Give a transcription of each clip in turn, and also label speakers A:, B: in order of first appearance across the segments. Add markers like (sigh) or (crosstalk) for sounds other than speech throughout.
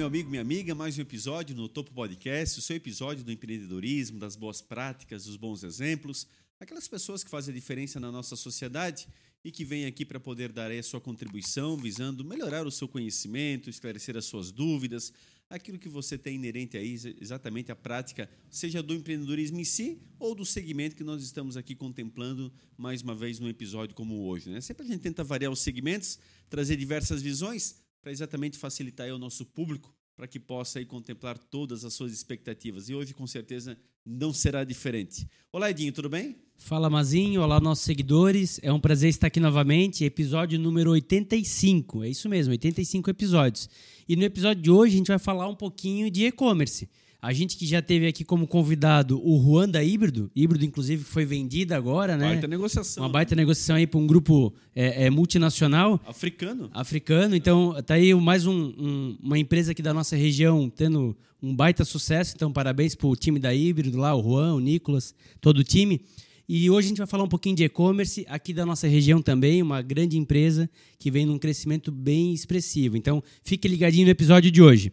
A: meu amigo, minha amiga, mais um episódio no Topo Podcast, o seu episódio do empreendedorismo, das boas práticas, dos bons exemplos, aquelas pessoas que fazem a diferença na nossa sociedade e que vêm aqui para poder dar a sua contribuição, visando melhorar o seu conhecimento, esclarecer as suas dúvidas, aquilo que você tem inerente aí, exatamente a prática, seja do empreendedorismo em si ou do segmento que nós estamos aqui contemplando mais uma vez num episódio como hoje. Né? Sempre a gente tenta variar os segmentos, trazer diversas visões, para exatamente facilitar o nosso público para que possa aí contemplar todas as suas expectativas. E hoje, com certeza, não será diferente. Olá, Edinho, tudo bem?
B: Fala, Mazinho. Olá, nossos seguidores. É um prazer estar aqui novamente. Episódio número 85. É isso mesmo, 85 episódios. E no episódio de hoje, a gente vai falar um pouquinho de e-commerce. A gente que já teve aqui como convidado o Juan da Híbrido, Híbrido, inclusive, que foi vendida agora, né?
A: Baita negociação.
B: Uma baita negociação aí para um grupo é, é, multinacional.
A: Africano.
B: Africano. Então, tá aí mais um, um, uma empresa aqui da nossa região tendo um baita sucesso. Então, parabéns para o time da Híbrido lá, o Juan, o Nicolas, todo o time. E hoje a gente vai falar um pouquinho de e-commerce aqui da nossa região também, uma grande empresa que vem num crescimento bem expressivo. Então, fique ligadinho no episódio de hoje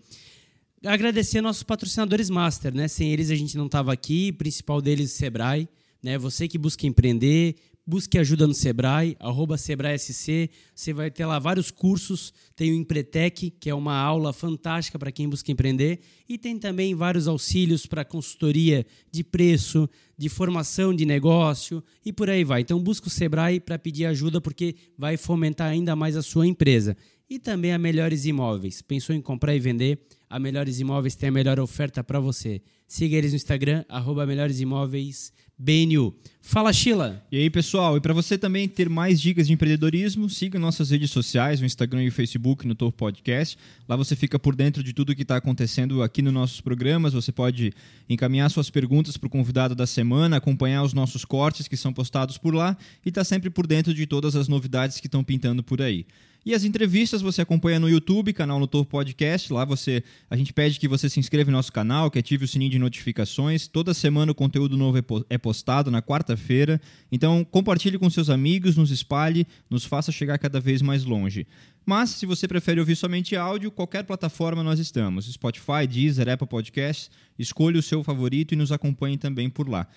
B: agradecer nossos patrocinadores master, né? Sem eles a gente não estava aqui, o principal deles Sebrae, né? Você que busca empreender, busque ajuda no Sebrae, arroba SebraeSC, você vai ter lá vários cursos, tem o Empretec, que é uma aula fantástica para quem busca empreender, e tem também vários auxílios para consultoria de preço, de formação de negócio e por aí vai. Então busca o Sebrae para pedir ajuda porque vai fomentar ainda mais a sua empresa. E também a Melhores Imóveis. Pensou em comprar e vender? A Melhores Imóveis tem a melhor oferta para você. Siga eles no Instagram, arroba Melhores Imóveis BNU. Fala, Sheila!
C: E aí, pessoal? E para você também ter mais dicas de empreendedorismo, siga nossas redes sociais, o Instagram e o Facebook no Tour Podcast. Lá você fica por dentro de tudo que está acontecendo aqui nos nossos programas. Você pode encaminhar suas perguntas para o convidado da semana, acompanhar os nossos cortes que são postados por lá e estar tá sempre por dentro de todas as novidades que estão pintando por aí. E as entrevistas você acompanha no YouTube, canal no Tour Podcast. Lá você, a gente pede que você se inscreva no nosso canal, que ative o sininho de notificações. Toda semana o conteúdo novo é, é postado na quarta-feira. Então compartilhe com seus amigos, nos espalhe, nos faça chegar cada vez mais longe. Mas se você prefere ouvir somente áudio, qualquer plataforma nós estamos. Spotify, Deezer, Apple Podcasts. Escolha o seu favorito e nos acompanhe também por lá.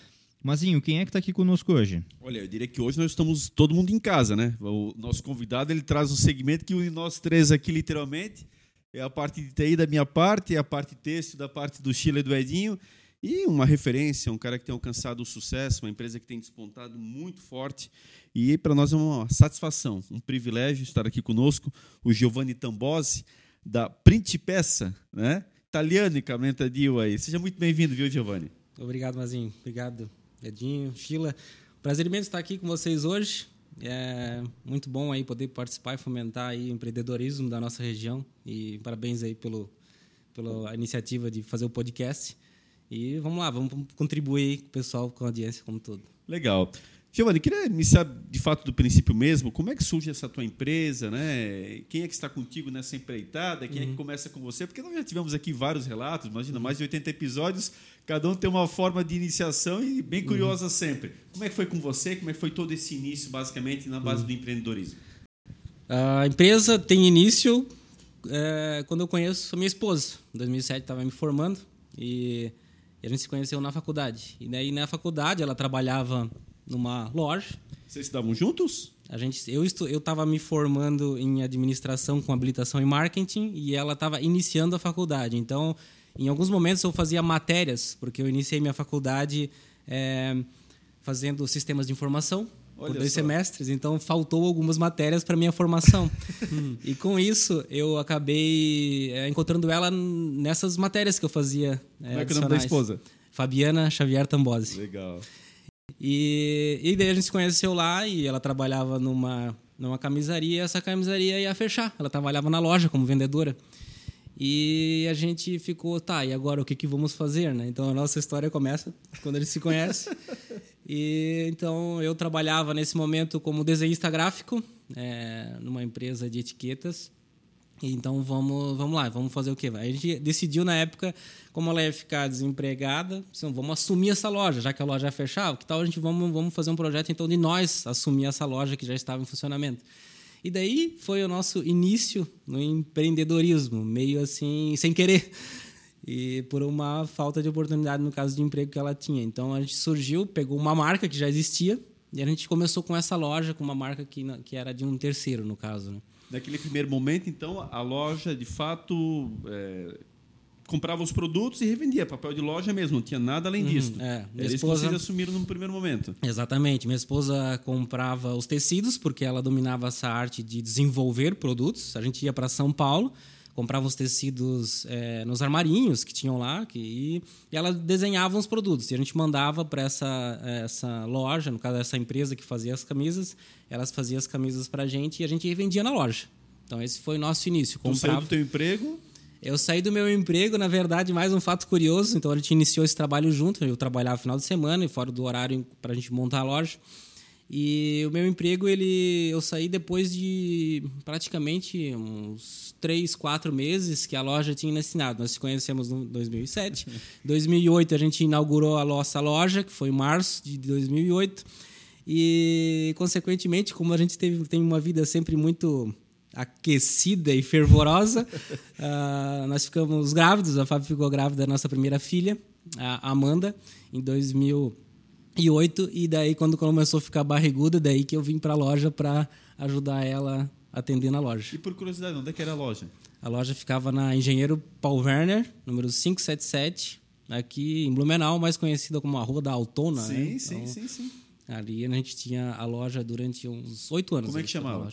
C: Mazinho, quem é que está aqui conosco hoje?
A: Olha, eu diria que hoje nós estamos todo mundo em casa, né? O nosso convidado ele traz um segmento que une nós três aqui literalmente. É a parte de TI da minha parte, é a parte texto da parte do Chile e do Edinho. E uma referência, um cara que tem alcançado o sucesso, uma empresa que tem despontado muito forte. E para nós é uma satisfação, um privilégio estar aqui conosco, o Giovanni Tambosi, da Principessa, né? Italiano e Dio aí. Seja muito bem-vindo, viu, Giovanni?
D: Obrigado, Mazinho. Obrigado Edinho, Sheila. Prazer imenso estar aqui com vocês hoje. É muito bom aí poder participar e fomentar aí o empreendedorismo da nossa região. E parabéns aí pelo, pela iniciativa de fazer o podcast. E vamos lá, vamos contribuir com o pessoal, com a audiência como todo.
A: Legal. Giovanni, queria iniciar de fato do princípio mesmo. Como é que surge essa tua empresa? Né? Quem é que está contigo nessa empreitada? Quem uhum. é que uhum. começa com você? Porque nós já tivemos aqui vários relatos, imagina, uhum. mais de 80 episódios. Cada um tem uma forma de iniciação e bem curiosa uhum. sempre. Como é que foi com você? Como é que foi todo esse início, basicamente, na base uhum. do empreendedorismo?
D: A empresa tem início é, quando eu conheço a minha esposa. Em 2007 estava me formando e a gente se conheceu na faculdade. E daí na faculdade ela trabalhava numa loja.
A: Vocês estavam juntos?
D: A gente, eu estava me formando em administração com habilitação em marketing e ela estava iniciando a faculdade. Então, em alguns momentos eu fazia matérias, porque eu iniciei minha faculdade é, fazendo sistemas de informação Olha por dois só. semestres, então faltou algumas matérias para minha formação. (laughs) e com isso eu acabei é, encontrando ela nessas matérias que eu fazia.
A: É, Como é que é o nome da esposa?
D: Fabiana Xavier Tambosi.
A: Legal.
D: E, e daí a gente se conheceu lá e ela trabalhava numa, numa camisaria essa camisaria ia fechar. Ela trabalhava na loja como vendedora. E a gente ficou, tá, e agora o que, que vamos fazer, né? Então a nossa história começa quando a gente se conhece. e então eu trabalhava nesse momento como desenhista gráfico é, numa empresa de etiquetas então vamos, vamos lá, vamos fazer o quê? A gente decidiu na época, como ela ia ficar desempregada, assim, vamos assumir essa loja, já que a loja ia fechar, que tal a gente vamos, vamos fazer um projeto então de nós assumir essa loja que já estava em funcionamento. E daí foi o nosso início no empreendedorismo, meio assim, sem querer. E por uma falta de oportunidade no caso de emprego que ela tinha. Então a gente surgiu, pegou uma marca que já existia e a gente começou com essa loja, com uma marca que, que era de um terceiro, no caso. Né?
A: Naquele primeiro momento, então, a loja de fato é, comprava os produtos e revendia, papel de loja mesmo, não tinha nada além
D: Uhum,
A: disso.
D: é. Minha
A: Era isso
D: esposa-
A: que vocês assumiram no primeiro momento.
D: Exatamente. Minha esposa comprava os tecidos, porque ela dominava essa arte de desenvolver produtos. A gente ia para São Paulo, comprava os tecidos eh, nos armarinhos que tinham lá, que, e, e ela desenhava os produtos. E a gente mandava para essa, essa loja, no caso, essa empresa que fazia as camisas, elas faziam as camisas para a gente e a gente vendia na loja. Então, esse foi o nosso início.
A: Tu
D: Comprava...
A: do teu emprego,
D: Eu saí do meu emprego, na verdade, mais um fato curioso. Então a gente iniciou esse trabalho junto. Eu trabalhava final de semana e fora do horário para a gente montar a loja. E o meu emprego, ele, eu saí depois de praticamente uns três, quatro meses que a loja tinha assinado. Nós se conhecemos em 2007. Em 2008 a gente inaugurou a nossa loja, que foi em março de 2008. E, consequentemente, como a gente teve, tem uma vida sempre muito aquecida e fervorosa. (laughs) Ah, nós ficamos grávidos, a Fábio ficou grávida da nossa primeira filha, a Amanda, em 2008. E daí, quando começou a ficar barriguda, daí que eu vim para a loja para ajudar ela a atender na loja.
A: e por curiosidade, onde é que era a loja?
D: A loja ficava na Engenheiro Paul Werner, número 577, aqui em Blumenau, mais conhecida como a Rua da Autona.
A: sim,
D: né?
A: sim,
D: Então,
A: sim, sim.
D: Ali a gente tinha a loja durante uns oito anos.
A: Como é que
D: na
A: chamava?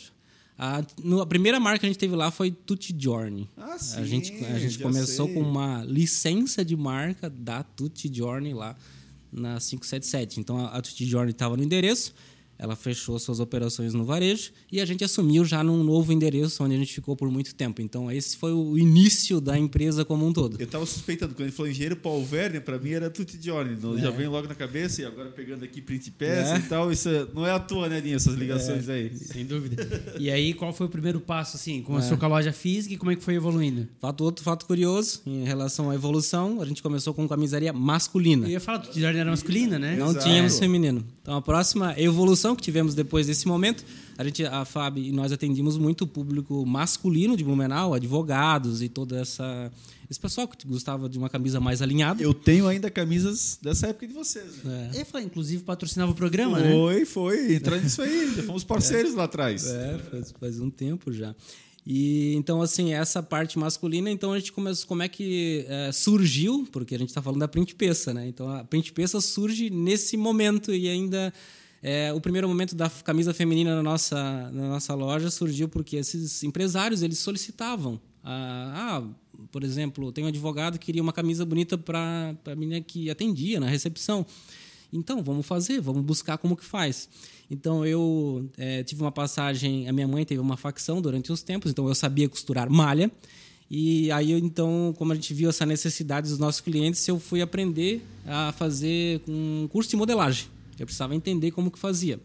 D: A, no- a primeira marca que a gente teve lá foi Tutti Giorni.
A: Ah, sim,
D: a gente, a gente começou
A: sei.
D: com uma licença de marca da Tutti Giorni lá na 577. Então a, a Tutti Giorni estava no endereço, ela fechou suas operações no varejo e a gente assumiu já num novo endereço onde a gente ficou por muito tempo. Então esse foi o início da empresa como um todo.
A: Eu estava suspeitando, quando ele falou engenheiro Paul Werner, para mim era Tutti Giorni. não- Já vem logo na cabeça, e agora pegando aqui print peça
D: É.
A: e tal. Isso é- não é à toa, né, Dinho, essas ligações aí.
B: Sem dúvida. E aí, qual foi o primeiro passo, assim? Começou com a loja física e como é que foi evoluindo?
D: Fato, outro fato curioso em relação à evolução, a gente começou com camisaria masculina.
B: Eu ia falar, tu era masculina, né?
D: Não
A: Exato.
D: tínhamos feminino. Então a próxima evolução que tivemos depois desse momento, a gente, a Fábio e nós atendimos muito o público masculino de Blumenau, advogados e toda essa esse pessoal que gostava de uma camisa mais alinhada.
A: Eu tenho ainda camisas dessa época de vocês. né?
D: É.
B: Inclusive, patrocinava o programa, né?
A: Foi, foi. Entrando nisso aí. (laughs) Fomos parceiros lá atrás.
D: É, faz, faz um tempo já. E então assim essa parte masculina, então a gente começou como é que é, surgiu, porque a gente está falando da print peça, né? Então a print peça surge nesse momento e ainda é, o primeiro momento da camisa feminina na nossa na nossa loja surgiu porque esses empresários eles solicitavam ah, ah, por exemplo, tem um advogado que queria uma camisa bonita para a menina que atendia na recepção. Então, vamos fazer, vamos buscar como que faz. Então, eu eh, tive uma passagem... A minha mãe teve uma facção durante os tempos, então eu sabia costurar malha. E aí, então, como a gente viu essa necessidade dos nossos clientes, eu fui aprender a fazer um curso de modelagem. Eu precisava entender como que fazia.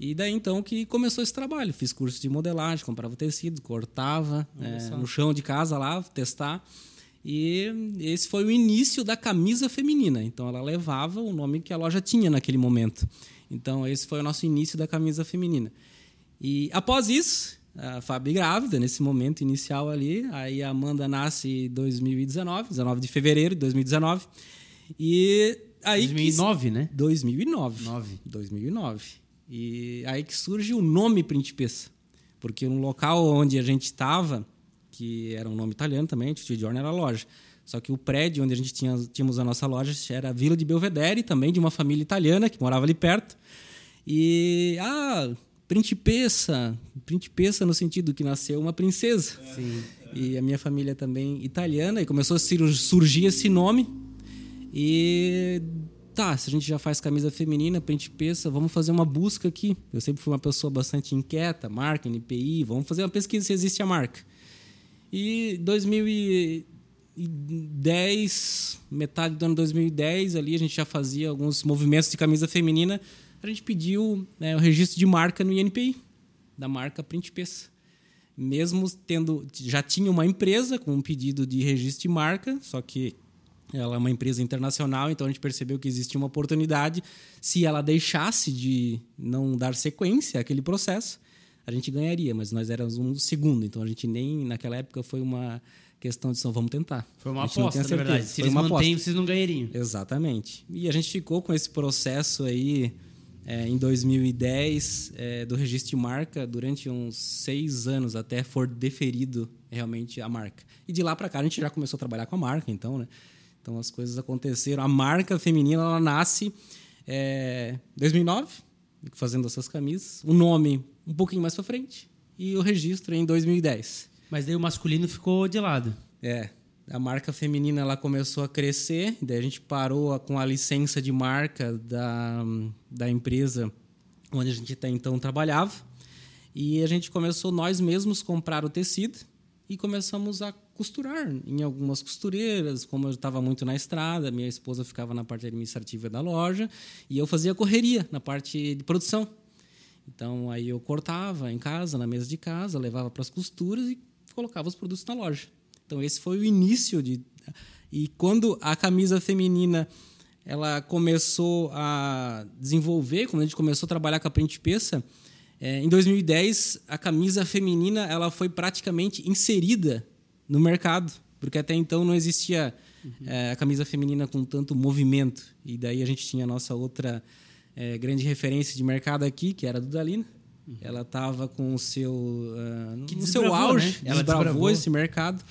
D: E daí, então, que começou esse trabalho. Fiz curso de modelagem, comprava tecido, cortava eh, no chão de casa lá, testar. E esse foi o início da camisa feminina. Então ela levava o nome que a loja tinha naquele momento. Então esse foi o nosso início da camisa feminina. E após isso, a Fábio grávida, nesse momento inicial ali, aí a Amanda nasce em 2019, 19 de fevereiro de 2019. E aí que-
B: 2009, né?
D: 2009.
B: Nove.
D: 2009. E aí que surge o nome Principessa. Porque no local onde a gente estava, que era um nome italiano também, Tutti Giorni era loja. Só que o prédio onde a gente tinha, tínhamos a nossa loja era a Vila de Belvedere, também de uma família italiana que morava ali perto. E, ah, Principessa. Principessa no sentido que nasceu uma princesa.
B: Sim.
D: E a minha família também italiana, e começou a sur- surgir esse nome. E tá, se a gente já faz camisa feminina, Principessa, vamos fazer uma busca aqui. Eu sempre fui uma pessoa bastante inquieta, marca, NPI, vamos fazer uma pesquisa se existe a marca. E 2010, metade do ano 2010, ali a gente já fazia alguns movimentos de camisa feminina. A gente pediu né, o registro de marca no INPI, da marca Principessa. Mesmo tendo, já tinha uma empresa com um pedido de registro de marca, só que ela é uma empresa internacional, então a gente percebeu que existia uma oportunidade. Se ela deixasse de não dar sequência àquele processo, a gente ganharia, mas nós éramos um segundo, então a gente nem naquela época foi uma questão de só vamos tentar.
B: Foi uma aposta, na verdade. Se
D: Foi
B: eles mantêm, vocês não ganhariam.
D: Exatamente. E a gente ficou com esse processo aí é, em 2010 é, do registro de marca durante uns seis anos até for deferido realmente a marca. E de lá para cá a gente já começou a trabalhar com a marca, então, né? Então as coisas aconteceram. A marca feminina ela nasce é, em 2009, fazendo essas camisas. O nome um pouquinho mais para frente e o registro em 2010.
B: Mas daí o masculino ficou de lado.
D: É, a marca feminina ela começou a crescer, daí a gente parou com a licença de marca da, da empresa onde a gente até então trabalhava. E a gente começou nós mesmos comprar o tecido e começamos a costurar em algumas costureiras, como eu estava muito na estrada, minha esposa ficava na parte administrativa da loja e eu fazia correria na parte de produção. Então aí eu cortava em casa, na mesa de casa, levava para as costuras e colocava os produtos na loja. Então esse foi o início de e quando a camisa feminina ela começou a desenvolver, quando a gente começou a trabalhar com a print peça, é, em 2010 a camisa feminina ela foi praticamente inserida no mercado, porque até então não existia é, a camisa feminina com tanto movimento. E daí a gente tinha a nossa outra é, grande referência de mercado aqui, que era a Dudalina. Ela estava com o seu,
B: Que
D: no seu
B: desbravou,
D: auge,
B: né? Ela
D: desbravou. esse mercado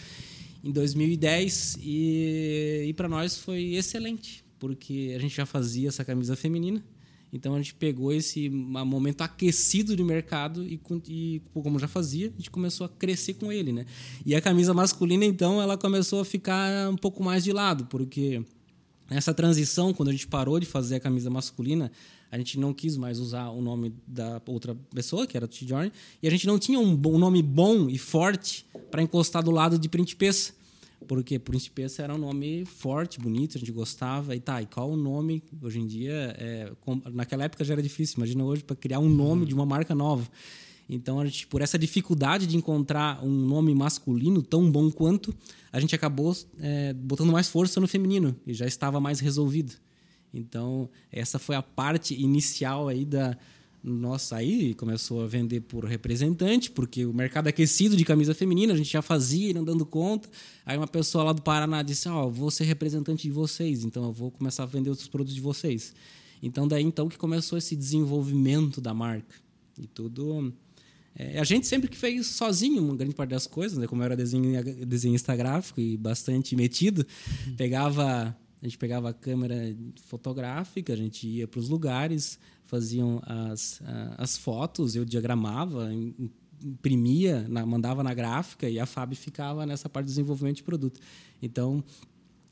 D: em 2010 e, e para nós foi excelente, porque a gente já fazia essa camisa feminina. Então a gente pegou esse momento aquecido de mercado e, e como já fazia, a gente começou a crescer com ele, né? E a camisa masculina então ela começou a ficar um pouco mais de lado, porque nessa transição, quando a gente parou de fazer a camisa masculina, a gente não quis mais usar o nome da outra pessoa, que era o T-Journey, e a gente não tinha um, bom- um nome bom e forte para encostar do lado de Principessa. Porque Principessa era um nome forte, bonito, a gente gostava. E tá, e qual o nome? Hoje em dia, é, com- naquela época já era difícil, imagina hoje para criar um nome de uma marca nova. Então, a gente, por essa dificuldade de encontrar um nome masculino tão bom quanto, a gente acabou é, botando mais força no feminino e já estava mais resolvido. Então, essa foi a parte inicial aí da nossa aí começou a vender por representante, porque o mercado aquecido de camisa feminina, a gente já fazia, não dando conta. Aí uma pessoa lá do Paraná disse: "Ó, vou ser representante de vocês, então eu vou começar a vender outros produtos de vocês". Então daí então que começou esse desenvolvimento da marca. E tudo é, a gente sempre que fez sozinho uma grande parte das coisas, né? Como eu era desenho, desenhista gráfico e bastante metido, pegava a gente pegava a câmera fotográfica, a gente ia para os lugares, faziam as, as fotos, eu diagramava, im- imprimia, mandava na gráfica e a Fábio ficava nessa parte de desenvolvimento de produto. Então,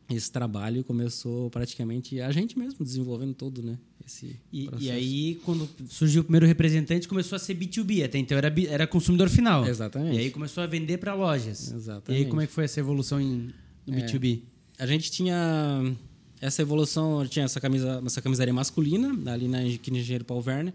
D: esse trabalho começou praticamente a gente mesmo desenvolvendo todo, né? Esse
B: E, e aí, quando surgiu o primeiro representante, começou a ser B2B. Até então era, era consumidor final.
D: Exatamente.
B: E aí começou a vender para lojas.
D: Exatamente.
B: E aí, como é que foi essa evolução em, no
D: É.
B: B2B?
D: a gente tinha essa evolução, tinha essa camisa, essa camisaria masculina ali na Engenheiro Paulo Verne.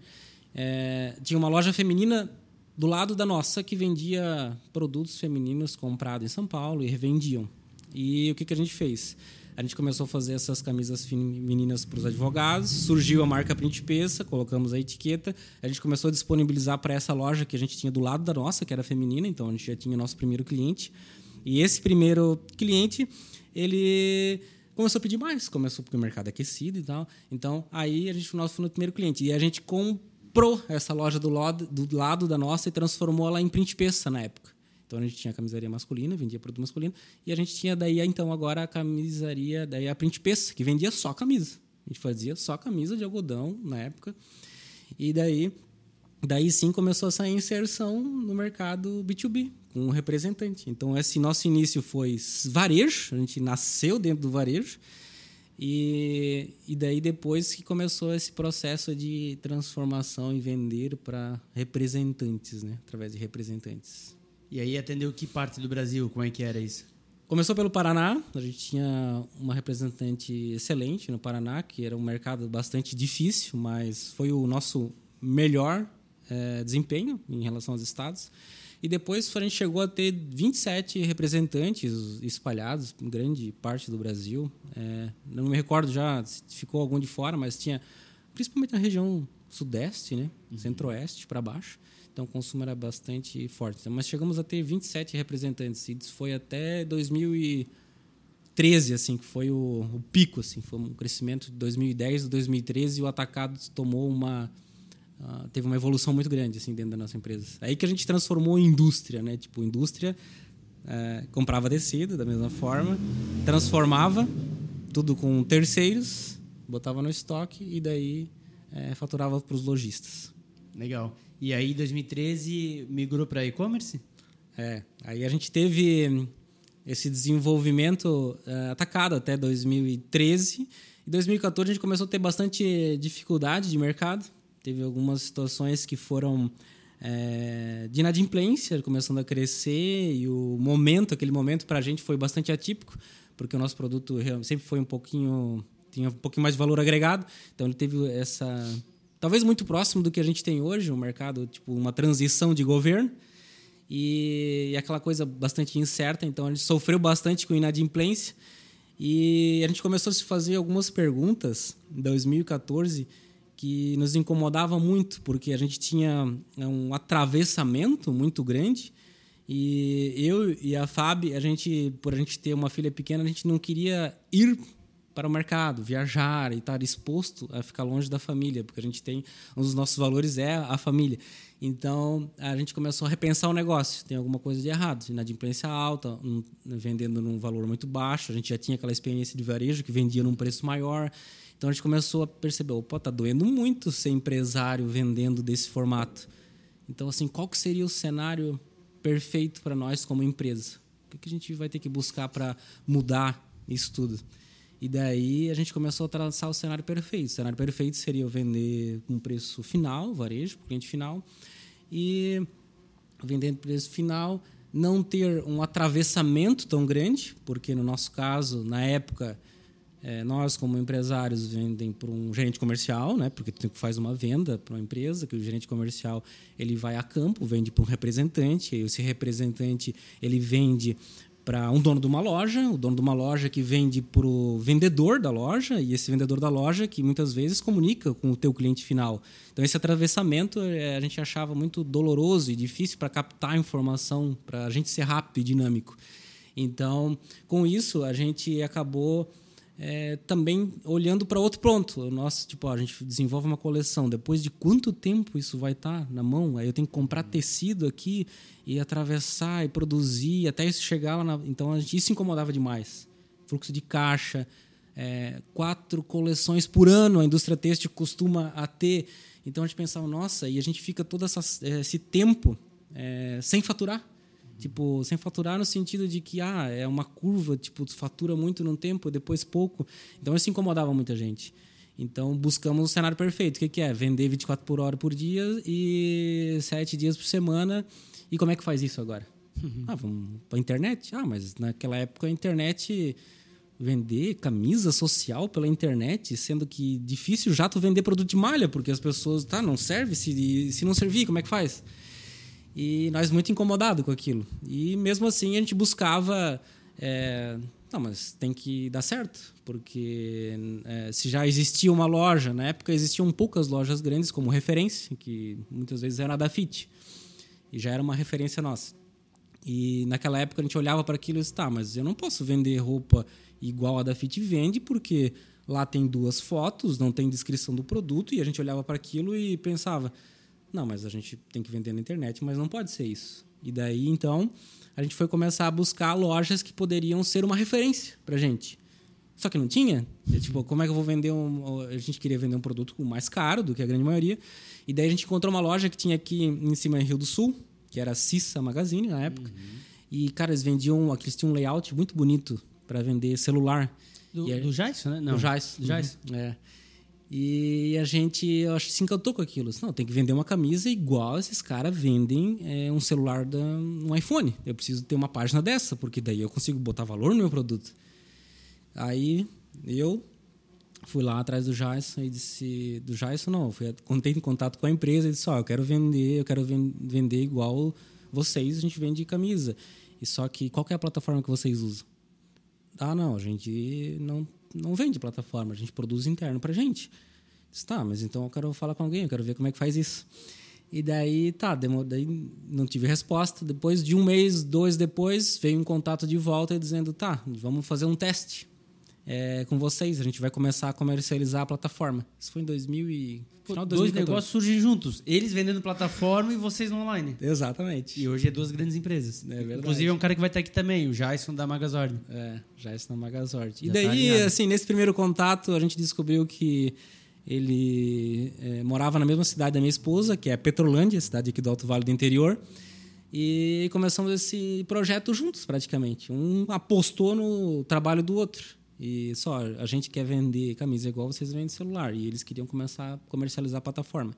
D: É, tinha uma loja feminina do lado da nossa que vendia produtos femininos comprados em São Paulo e revendiam. E o que, que a gente fez? A gente começou a fazer essas camisas femininas para os advogados, surgiu a marca Principessa, colocamos a etiqueta, a gente começou a disponibilizar para essa loja que a gente tinha do lado da nossa, que era feminina, então a gente já tinha nosso primeiro cliente. E esse primeiro cliente, ele começou a pedir mais, começou porque o mercado é aquecido e tal. Então, aí a gente nós foi no primeiro cliente e a gente comprou essa loja do lado, do lado da nossa e transformou ela em Principessa na época. Então a gente tinha a camisaria masculina, vendia produto masculino, e a gente tinha daí então agora a camisaria, daí a Principessa, que vendia só camisa. A gente fazia só camisa de algodão na época. E daí Daí sim começou essa inserção no mercado B2B, com um representante. Então, esse nosso início foi varejo, a gente nasceu dentro do varejo, e, e daí depois que começou esse processo de transformação e vender para representantes, né? através de representantes.
B: E aí atendeu que parte do Brasil? Como é que era isso?
D: Começou pelo Paraná, a gente tinha uma representante excelente no Paraná, que era um mercado bastante difícil, mas foi o nosso melhor eh, desempenho em relação aos estados. E depois a gente chegou a ter 27 representantes espalhados em grande parte do Brasil. Eh, não me recordo já se ficou algum de fora, mas tinha, principalmente na região sudeste, né? Centro-oeste para baixo. Então o consumo era bastante forte. Mas chegamos a ter 27 representantes. E isso foi até 2013, assim, que foi o, o pico, assim. Foi um crescimento de 2010 a 2013 e o atacado tomou uma... Uh, teve uma evolução muito grande, assim, dentro da nossa empresa. Aí que a gente transformou em indústria, né? Tipo, indústria... Uh, comprava tecido da mesma forma, transformava tudo com terceiros, botava no estoque e daí é, faturava para os lojistas.
B: Legal. E aí, em 2013, migrou para e-commerce?
D: É. Aí a gente teve esse desenvolvimento uh, atacado até 2013. Em 2014 a gente começou a ter bastante dificuldade de mercado. Teve algumas situações que foram é, de inadimplência, começando a crescer e o momento, aquele momento para a gente foi bastante atípico, porque o nosso produto sempre foi um pouquinho tinha um pouquinho mais de valor agregado, então ele teve essa talvez muito próximo do que a gente tem hoje, um mercado tipo uma transição de governo. E, e aquela coisa bastante incerta, então a gente sofreu bastante com inadimplência. E a gente começou a se fazer algumas perguntas em 2014 que nos incomodava muito, porque a gente tinha um atravessamento muito grande e eu e a Fábio, a gente, por a gente ter uma filha pequena, a gente não queria ir para o mercado, viajar e estar exposto a ficar longe da família, porque a gente tem um dos nossos valores é a família. Então a gente começou a repensar o negócio. Tem alguma coisa de errado, inadimplência alta, um, vendendo num valor muito baixo. A gente já tinha aquela experiência de varejo que vendia num preço maior. Então a gente começou a perceber, opa, tá doendo muito ser empresário vendendo desse formato. Então assim, qual que seria o cenário perfeito para nós como empresa? O que a gente vai ter que buscar para mudar isso tudo? E daí a gente começou a traçar o cenário perfeito. O cenário perfeito seria eu vender com preço final, varejo, cliente final, e vendendo preço final, não ter um atravessamento tão grande, porque no nosso caso, na época, é, nós como empresários vendem para um gerente comercial, né? Porque tu faz uma venda para uma empresa, que o gerente comercial ele vai a campo, vende para um representante, e esse representante ele vende para um dono de uma loja, o dono de uma loja que vende para o vendedor da loja e esse vendedor da loja que muitas vezes comunica com o teu cliente final. Então esse atravessamento é, a gente achava muito doloroso e difícil para captar informação, para a gente ser rápido e dinâmico. Então com isso a gente acabou é, também olhando para outro ponto. O nosso, tipo, ó, a gente desenvolve uma coleção. Depois de quanto tempo isso vai estar tá na mão? Aí eu tenho que comprar tecido aqui e atravessar e produzir até isso chegar lá. Na... Então a gente, isso incomodava demais. Fluxo de caixa, é, quatro coleções por ano a indústria têxtil costuma a ter. Então a gente pensava, nossa, e a gente fica todo essa, esse tempo é, sem faturar. Tipo, sem faturar no sentido de que ah, é uma curva, tipo, fatura muito num tempo, depois pouco. Então isso incomodava muita gente. Então buscamos o cenário perfeito. O que, que é? Vender 24 por hora por dia e 7 dias por semana. E como é que faz isso agora? Uhum. Ah, vamos para a internet? Ah, mas naquela época a internet vender camisa social pela internet, sendo que difícil já tu vender produto de malha, porque as pessoas, tá, não serve, se, se não servir, como é que faz? E nós muito incomodados com aquilo. E mesmo assim a gente buscava. É, não, mas tem que dar certo, porque é, se já existia uma loja, na época existiam poucas lojas grandes como referência, que muitas vezes era a da FIT, e já era uma referência nossa. E naquela época a gente olhava para aquilo e disse, tá, mas eu não posso vender roupa igual a da Fit vende, porque lá tem duas fotos, não tem descrição do produto, e a gente olhava para aquilo e pensava, não, mas a gente tem que vender na internet, mas não pode ser isso. E daí, então, a gente foi começar a buscar lojas que poderiam ser uma referência para gente. Só que não tinha. E, tipo, como é que eu vou vender um. A gente queria vender um produto mais caro do que a grande maioria. E daí a gente encontrou uma loja que tinha aqui em cima em Rio do Sul, que era a Cissa Magazine na época. Uhum. E, cara, eles vendiam. Eles tinham um layout muito bonito para vender celular.
B: Do, do Jais, né? Não.
D: Do Jais. Do Jais. Uhum. É. E a gente, eu acho se encantou com aquilo. Não, tem que vender uma camisa igual esses caras vendem é, um celular, da, um iPhone. Eu preciso ter uma página dessa, porque daí eu consigo botar valor no meu produto. Aí eu fui lá atrás do Jason e disse... Do Jason, não. Fui, contei em contato com a empresa e disse, ó, oh, eu quero vender, eu quero vender igual vocês, a gente vende camisa. E só que, qual que é a plataforma que vocês usam? Ah, não, a gente não não vende plataforma, a gente produz interno para gente. Disse, tá, mas então eu quero falar com alguém, eu quero ver como é que faz isso. E daí, tá, daí não tive resposta. Depois de um mês, dois depois, veio um contato de volta dizendo, tá, vamos fazer um teste é, com vocês. A gente vai começar a comercializar a plataforma. Isso foi em 2000 e...
B: Final de Dois negócios surgem juntos. Eles vendendo plataforma e vocês no online.
D: Exatamente.
B: E hoje é duas grandes empresas.
D: É verdade.
B: Inclusive é um cara que vai estar aqui também, o Jason da Magazord.
D: É, Jason da Magazord. E
B: Já tá
D: daí,
B: alinhado.
D: assim, nesse primeiro contato, a gente descobriu que ele é, morava na mesma cidade da minha esposa, que é Petrolândia, cidade aqui do Alto Vale do Interior. E começamos esse projeto juntos, praticamente. Um apostou no trabalho do outro. E só, a gente quer vender camisa igual vocês vendem celular. E eles queriam começar a comercializar a plataforma.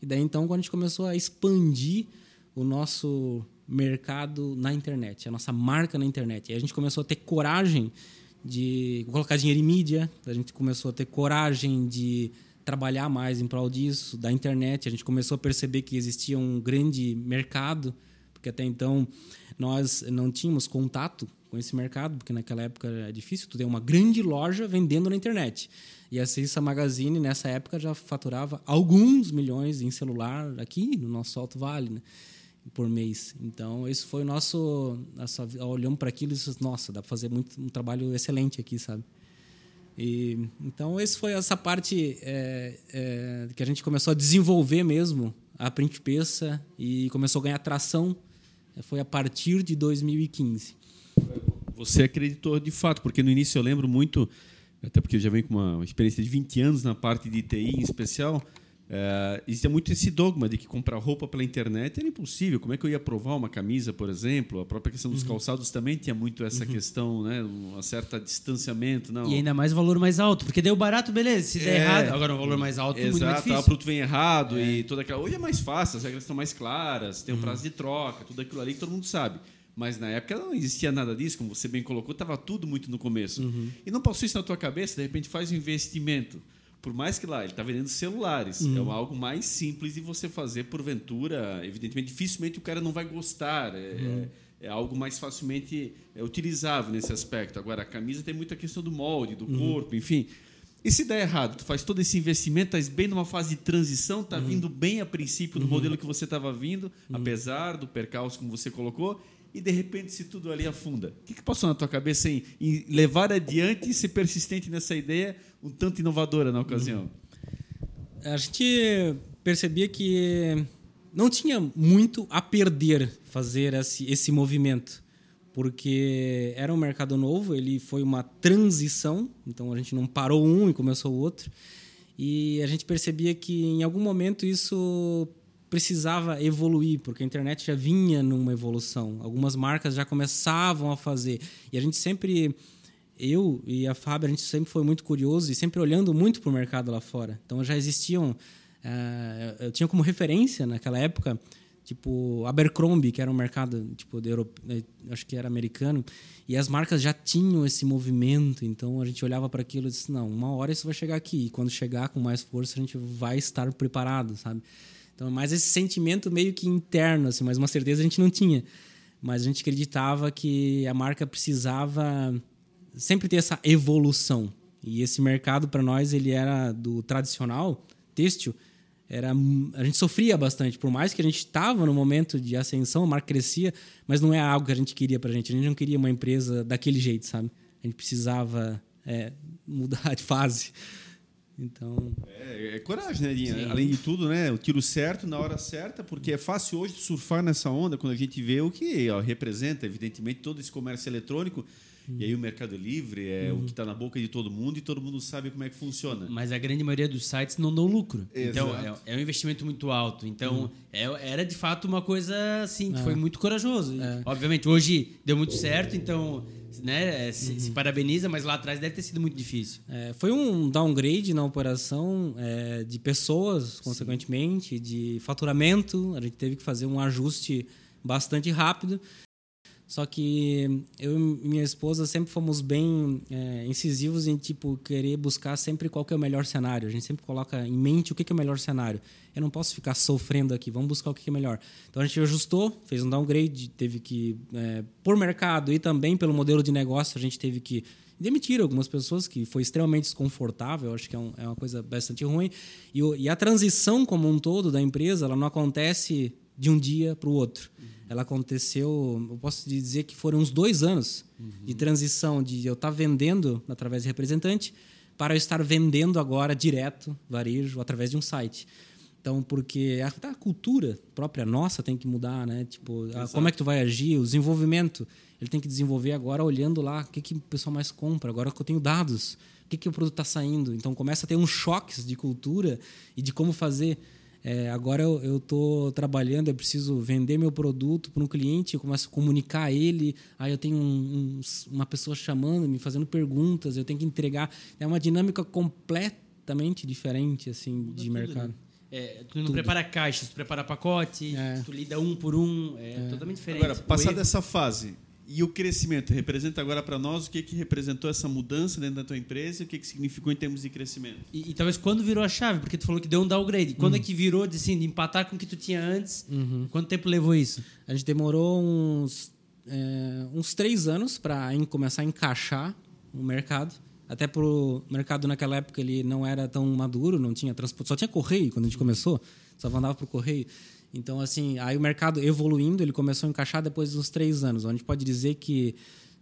D: E daí, então, quando a gente começou a expandir o nosso mercado na internet, a nossa marca na internet. E a gente começou a ter coragem de colocar dinheiro em mídia, a gente começou a ter coragem de trabalhar mais em prol disso, da internet. A gente começou a perceber que existia um grande mercado, porque até então nós não tínhamos contato com esse mercado, porque naquela época era difícil tu ter uma grande loja vendendo na internet. E a Cissa Magazine, nessa época, já faturava alguns milhões em celular aqui no nosso Alto Vale, né? por mês. Então, esse foi o nosso... Nossa, olhamos para aquilo e disse, nossa, dá para fazer muito, um trabalho excelente aqui, sabe? E, então, esse foi essa parte é, é, que a gente começou a desenvolver mesmo, a Print Peça, e começou a ganhar tração. Foi a partir de 2015.
A: Você acreditou de fato, porque no início eu lembro muito, até porque eu já venho com uma experiência de 20 anos na parte de TI em especial, é, existia muito esse dogma de que comprar roupa pela internet era impossível. Como é que eu ia provar uma camisa, por exemplo? A própria questão dos calçados também tinha muito essa questão, né? Um certo distanciamento. Não.
B: E ainda mais o valor mais alto. Porque deu barato, beleza. Se der
A: É.
B: errado. Agora o valor mais alto é muito mais
A: Exato, o
B: difícil.
A: produto vem errado e toda aquela. Hoje é mais fácil, as regras estão mais claras, tem o prazo de troca, tudo aquilo ali que todo mundo sabe. Mas na época não existia nada disso, como você bem colocou, estava tudo muito no começo. E não passou isso na tua cabeça, de repente faz um investimento. Por mais que lá ele está vendendo celulares, é algo mais simples de você fazer porventura. Evidentemente, dificilmente o cara não vai gostar. É, é- é algo mais facilmente é, utilizável nesse aspecto. Agora, a camisa tem muita questão do molde, do corpo, enfim. E se der errado, tu faz todo esse investimento, estás bem numa fase de transição, tá vindo bem a princípio do modelo que você estava vindo, apesar do percalço como você colocou, e de repente se tudo ali afunda. O que, que passou na tua cabeça em, em levar adiante e ser persistente nessa ideia, um tanto inovadora na ocasião?
D: a gente percebia que não tinha muito a perder fazer esse, esse movimento, porque era um mercado novo, ele foi uma transição, então a gente não parou um e começou o outro, e a gente percebia que em algum momento isso precisava evoluir, porque a internet já vinha numa evolução, algumas marcas já começavam a fazer, e a gente sempre eu e a Fábio, a gente sempre foi muito curioso e sempre olhando muito para o mercado lá fora. Então já existiam. eh, eu tinha como referência naquela época, tipo, Abercrombie, que era um mercado, tipo, de europe- eh, acho que era americano, e as marcas já tinham esse movimento. Então a gente olhava para aquilo e disse: não, uma hora isso vai chegar aqui. E quando chegar com mais força, a gente vai estar preparado, sabe? Então, mais esse sentimento meio que interno, assim, mas uma certeza a gente não tinha. Mas a gente acreditava que a marca precisava sempre ter essa evolução. E esse mercado para nós ele era do tradicional têxtil, era a gente sofria bastante, por mais que a gente estava no momento de ascensão, a marca crescia, mas não é algo que a gente queria para a gente. A gente não queria uma empresa daquele jeito, sabe? A gente precisava é, mudar de fase. Então,
A: É, é coragem, né, Dinha? Além de tudo, né? O tiro certo na hora certa, porque é fácil hoje surfar nessa onda quando a gente vê o que ó, representa, evidentemente, todo esse comércio eletrônico. E aí o Mercado Livre é o que está na boca de todo mundo e todo mundo sabe como é que funciona.
B: Mas a grande maioria dos sites não dão lucro. Então,
A: Exato.
B: é, é um investimento muito alto. Então, é- era de fato uma coisa assim, que foi muito corajoso. E, Obviamente, hoje deu muito certo, então né, é, se, se parabeniza, mas lá atrás deve ter sido muito difícil.
D: É, foi um downgrade na operação é, de pessoas, consequentemente, de faturamento. A gente teve que fazer um ajuste bastante rápido. Só que eu e minha esposa sempre fomos bem é, incisivos em tipo querer buscar sempre qual que é o melhor cenário. A gente sempre coloca em mente o que é o melhor cenário. Eu não posso ficar sofrendo aqui. Vamos buscar o que é melhor. Então a gente ajustou, fez um downgrade, teve que é, por mercado e também pelo modelo de negócio a gente teve que demitiram algumas pessoas, que foi extremamente desconfortável, acho que é, um, é uma coisa bastante ruim. E, e, a transição como um todo da empresa, ela não acontece de um dia para o outro. Uhum. Ela aconteceu, eu posso dizer que foram uns dois anos uhum. de transição, de eu estar tá vendendo através de representante para eu estar vendendo agora direto, varejo, através de um site. Então, porque a, a cultura própria nossa tem que mudar, né? Tipo, a, como é que tu vai agir, o desenvolvimento, ele tem que desenvolver agora olhando lá o que, que o pessoal mais compra, agora que eu tenho dados, o que, que o produto está saindo. Então, começa a ter uns choques de cultura e de como fazer. É, agora eu estou trabalhando, eu preciso vender meu produto para um cliente, eu começo a comunicar a ele, aí eu tenho um, um, uma pessoa chamando, me fazendo perguntas, eu tenho que entregar. É uma dinâmica completamente diferente assim de mercado. Né?
B: É, tu não Tudo. prepara caixas, tu prepara pacote, é. tu lida um por um, é, é. totalmente diferente.
A: Agora, passada essa fase, e o crescimento, representa agora para nós o que, que representou essa mudança dentro da tua empresa e o que, que significou em termos de crescimento?
B: E, e talvez quando virou a chave, porque tu falou que deu um downgrade. Quando uhum. é que virou de, assim, de empatar com o que tu tinha antes? Uhum. Quanto tempo levou isso?
D: A gente demorou uns, é, uns três anos para começar a encaixar o mercado. Até pro mercado naquela época ele não era tão maduro, não tinha transporte, só tinha correio quando a gente começou, só andava pro correio. Então, assim, aí o mercado evoluindo, ele começou a encaixar depois dos três anos. A gente pode dizer que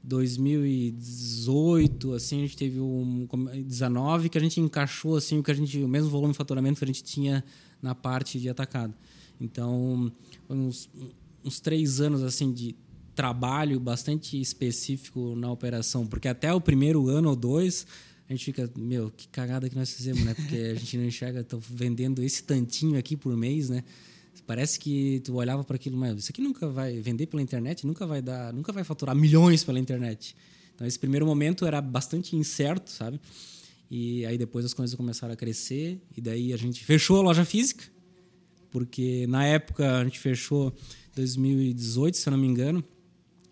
D: 2018, assim, a gente teve um 19 que a gente encaixou assim o que a gente, o mesmo volume de faturamento que a gente tinha na parte de atacado. Então, uns, uns três anos assim de trabalho bastante específico na operação, porque até o primeiro ano ou dois a gente fica, meu, que cagada que nós fizemos, né? Porque a gente não enxerga, estou vendendo esse tantinho aqui por mês, né? Parece que tu olhava para aquilo, mas isso aqui nunca vai vender pela internet, nunca vai dar, nunca vai faturar milhões pela internet. Então esse primeiro momento era bastante incerto, sabe? E aí depois as coisas começaram a crescer e daí a gente fechou a loja física, porque na época a gente fechou 2018, se eu não me engano,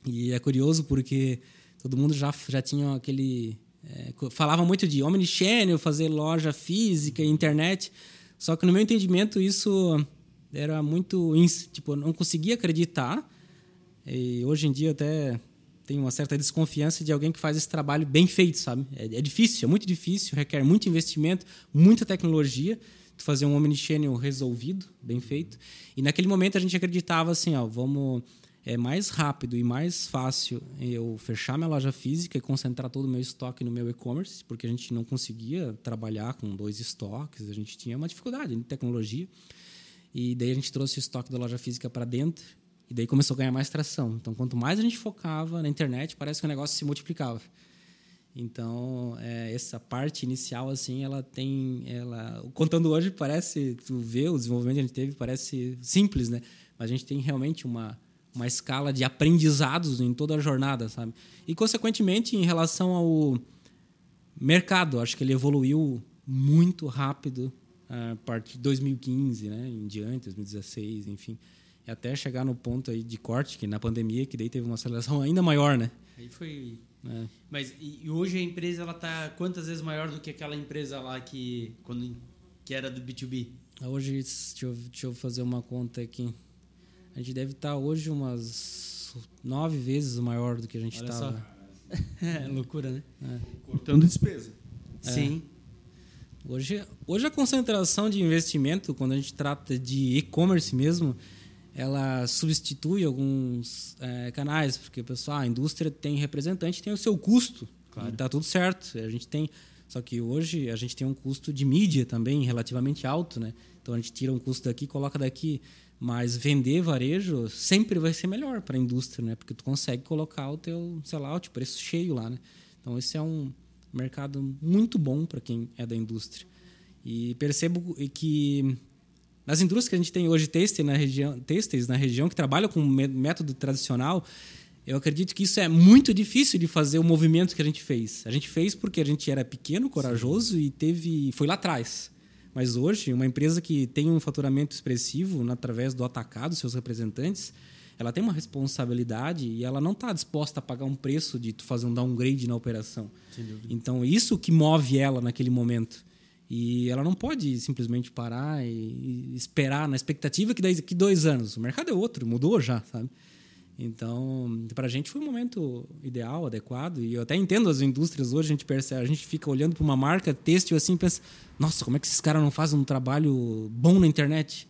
D: e é curioso porque todo mundo já, já tinha aquele. É, falava muito de omnichannel, fazer loja física, internet. Só que no meu entendimento isso era muito. Tipo, não conseguia acreditar. E hoje em dia até tenho uma certa desconfiança de alguém que faz esse trabalho bem feito, sabe? É, é difícil, é muito difícil, requer muito investimento, muita tecnologia fazer um omnichannel resolvido, bem feito. E naquele momento a gente acreditava assim, ó, vamos é mais rápido e mais fácil eu fechar minha loja física e concentrar todo o meu estoque no meu e-commerce, porque a gente não conseguia trabalhar com dois estoques, a gente tinha uma dificuldade de tecnologia. E daí a gente trouxe o estoque da loja física para dentro e daí começou a ganhar mais tração. Então, quanto mais a gente focava na internet, parece que o negócio se multiplicava. Então, é, essa parte inicial, assim, ela tem... ela Contando hoje, parece... Tu vê o desenvolvimento que a gente teve, parece simples, né? Mas a gente tem realmente uma uma escala de aprendizados em toda a jornada, sabe? E consequentemente em relação ao mercado, acho que ele evoluiu muito rápido a partir de 2015, né, em diante, 2016, enfim, e até chegar no ponto aí de corte que na pandemia que daí teve uma aceleração (laughs) ainda maior, né?
B: Aí foi é. Mas e hoje a empresa ela tá quantas vezes maior do que aquela empresa lá que quando que era do B2B?
D: Hoje, deixa eu, deixa eu fazer uma conta aqui. A gente deve estar hoje umas nove vezes maior do que a gente estava. (laughs)
B: é loucura, né? É.
A: Cortando despesa.
D: É. Sim. Hoje, hoje a concentração de investimento, quando a gente trata de e-commerce mesmo, ela substitui alguns é, canais, porque pessoal, a indústria tem representante, tem o seu custo, claro. e está tudo certo. A gente tem, só que hoje a gente tem um custo de mídia também relativamente alto, né? Então a gente tira um custo daqui, coloca daqui. Mas vender varejo sempre vai ser melhor para a indústria, né? Porque tu consegue colocar o teu, sei lá, o teu preço cheio lá, né? Então esse é um mercado muito bom para quem é da indústria. E percebo que nas indústrias que a gente tem hoje têxteis na região, têxteis na região que trabalham com método tradicional, eu acredito que isso é muito difícil de fazer o movimento que a gente fez. A gente fez porque a gente era pequeno, corajoso Sim. e teve foi lá atrás. Mas hoje, uma empresa que tem um faturamento expressivo através do atacado, seus representantes, ela tem uma responsabilidade e ela não está disposta a pagar um preço de fazer um downgrade na operação. Então, isso que move ela naquele momento. E ela não pode simplesmente parar e esperar na expectativa que daqui dois anos. O mercado é outro, mudou já, sabe? Então, para a gente foi um momento ideal, adequado. E eu até entendo as indústrias hoje, a gente percebe, a gente fica olhando para uma marca têxtil assim e pensa: nossa, como é que esses caras não fazem um trabalho bom na internet?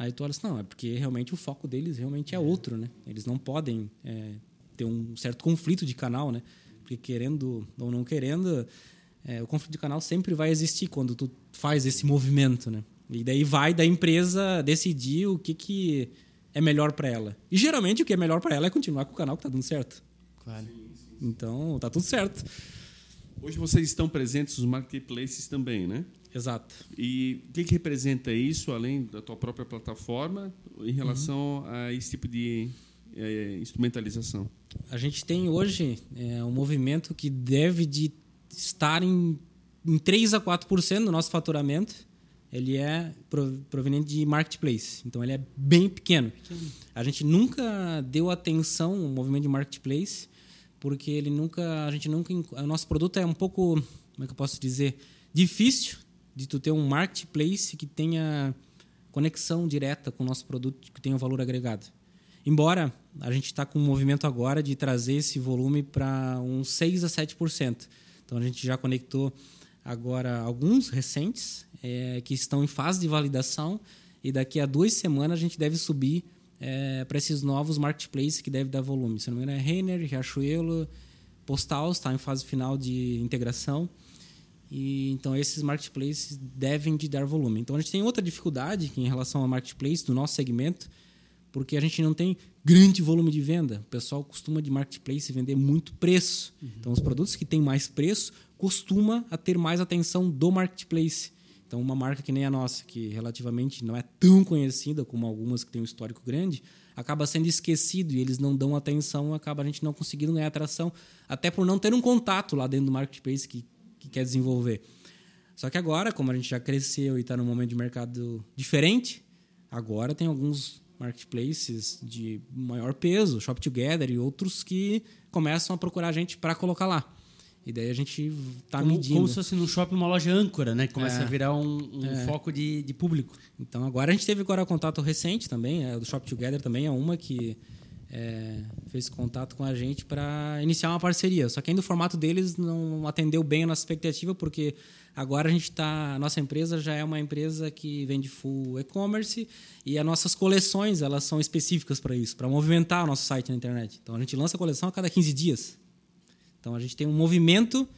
D: Aí tu olha assim: não, é porque realmente o foco deles realmente é outro, né? Eles não podem é, ter um certo conflito de canal, né? Porque querendo ou não querendo, é, o conflito de canal sempre vai existir quando tu faz esse movimento, né? E daí vai da empresa decidir o que, que é melhor para ela. E geralmente o que é melhor para ela é continuar com o canal que tá dando certo.
B: Claro.
D: Então, tá tudo certo.
A: Hoje vocês estão presentes nos marketplaces também, né?
D: Exato.
A: E o que, que representa isso, além da tua própria plataforma, em relação a esse tipo de é, instrumentalização?
D: A gente tem hoje é, um movimento que deve de estar em, em 3 a 4% do nosso faturamento. Ele é proveniente de marketplace, então ele é bem pequeno. pequeno. A gente nunca deu atenção ao movimento de marketplace, porque ele nunca, a gente nunca, o nosso produto é um pouco, como é que eu posso dizer, difícil de tu ter um marketplace que tenha conexão direta com o nosso produto, que tenha valor agregado. Embora a gente está com um movimento agora de trazer esse volume para uns 6 a 7%. Então a gente já conectou agora alguns recentes é, que estão em fase de validação e daqui a duas semanas a gente deve subir é, para esses novos marketplaces que deve dar volume. Se não me engano é Renner, Riachuelo, Postal está em fase final de integração. E, então esses marketplaces devem de dar volume. Então a gente tem outra dificuldade em relação ao marketplace do nosso segmento, porque a gente não tem grande volume de venda. O pessoal costuma de marketplace vender muito preço. Uhum. Então, os produtos que têm mais preço costuma a ter mais atenção do marketplace. Então, uma marca que nem a nossa, que relativamente não é tão conhecida como algumas que têm um histórico grande, acaba sendo esquecido e eles não dão atenção, acaba a gente não conseguindo ganhar atração, até por não ter um contato lá dentro do marketplace que, quer desenvolver. Só que agora, como a gente já cresceu e está num momento de mercado diferente, agora tem alguns marketplaces de maior peso, Shop Together e outros que começam a procurar a gente para colocar lá. E daí a gente está medindo.
B: Como se fosse no shopping uma loja âncora, né? Que começa é, a virar um, um é. foco de, de, público.
D: Então agora a gente teve agora contato recente também, é, do Shop Together também é uma que é, fez contato com a gente para iniciar uma parceria. Só que ainda o formato deles não atendeu bem a nossa expectativa, porque Agora a gente está, a nossa empresa já é uma empresa que vende full e-commerce e as nossas coleções elas são específicas para isso, para movimentar o nosso site na internet. Então a gente lança a coleção a cada 15 dias. Então a gente tem um movimento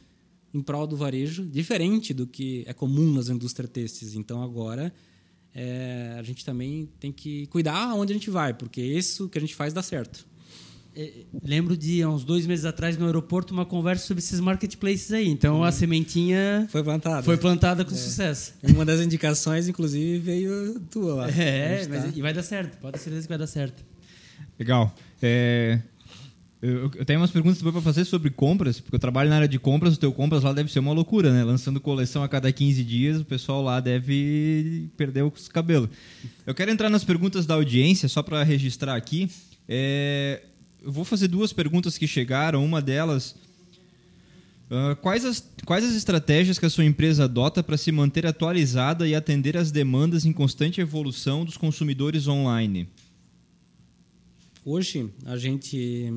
D: em prol do varejo diferente do que é comum nas indústrias têxteis. Então agora é, a gente também tem que cuidar aonde a gente vai, porque isso que a gente faz dá certo.
B: É, lembro de há uns dois meses atrás no aeroporto uma conversa sobre esses marketplaces aí. Então hum. a sementinha
D: foi plantada.
B: Foi plantada com é. sucesso.
D: Uma das indicações, inclusive, veio tua lá.
B: É, mas tá. e vai dar certo. Pode certeza que vai dar certo.
C: Legal. É, eu, eu, tenho umas perguntas para fazer sobre compras, porque eu trabalho na área de compras, o teu compras lá deve ser uma loucura, né? Lançando coleção a cada 15 dias, o pessoal lá deve perder os cabelos. Eu quero entrar nas perguntas da audiência, só para registrar aqui. É, eu vou fazer duas perguntas que chegaram. Uma delas, uh, quais, as, quais as estratégias que a sua empresa adota para se manter atualizada e atender às demandas em constante evolução dos consumidores online?
D: Hoje a gente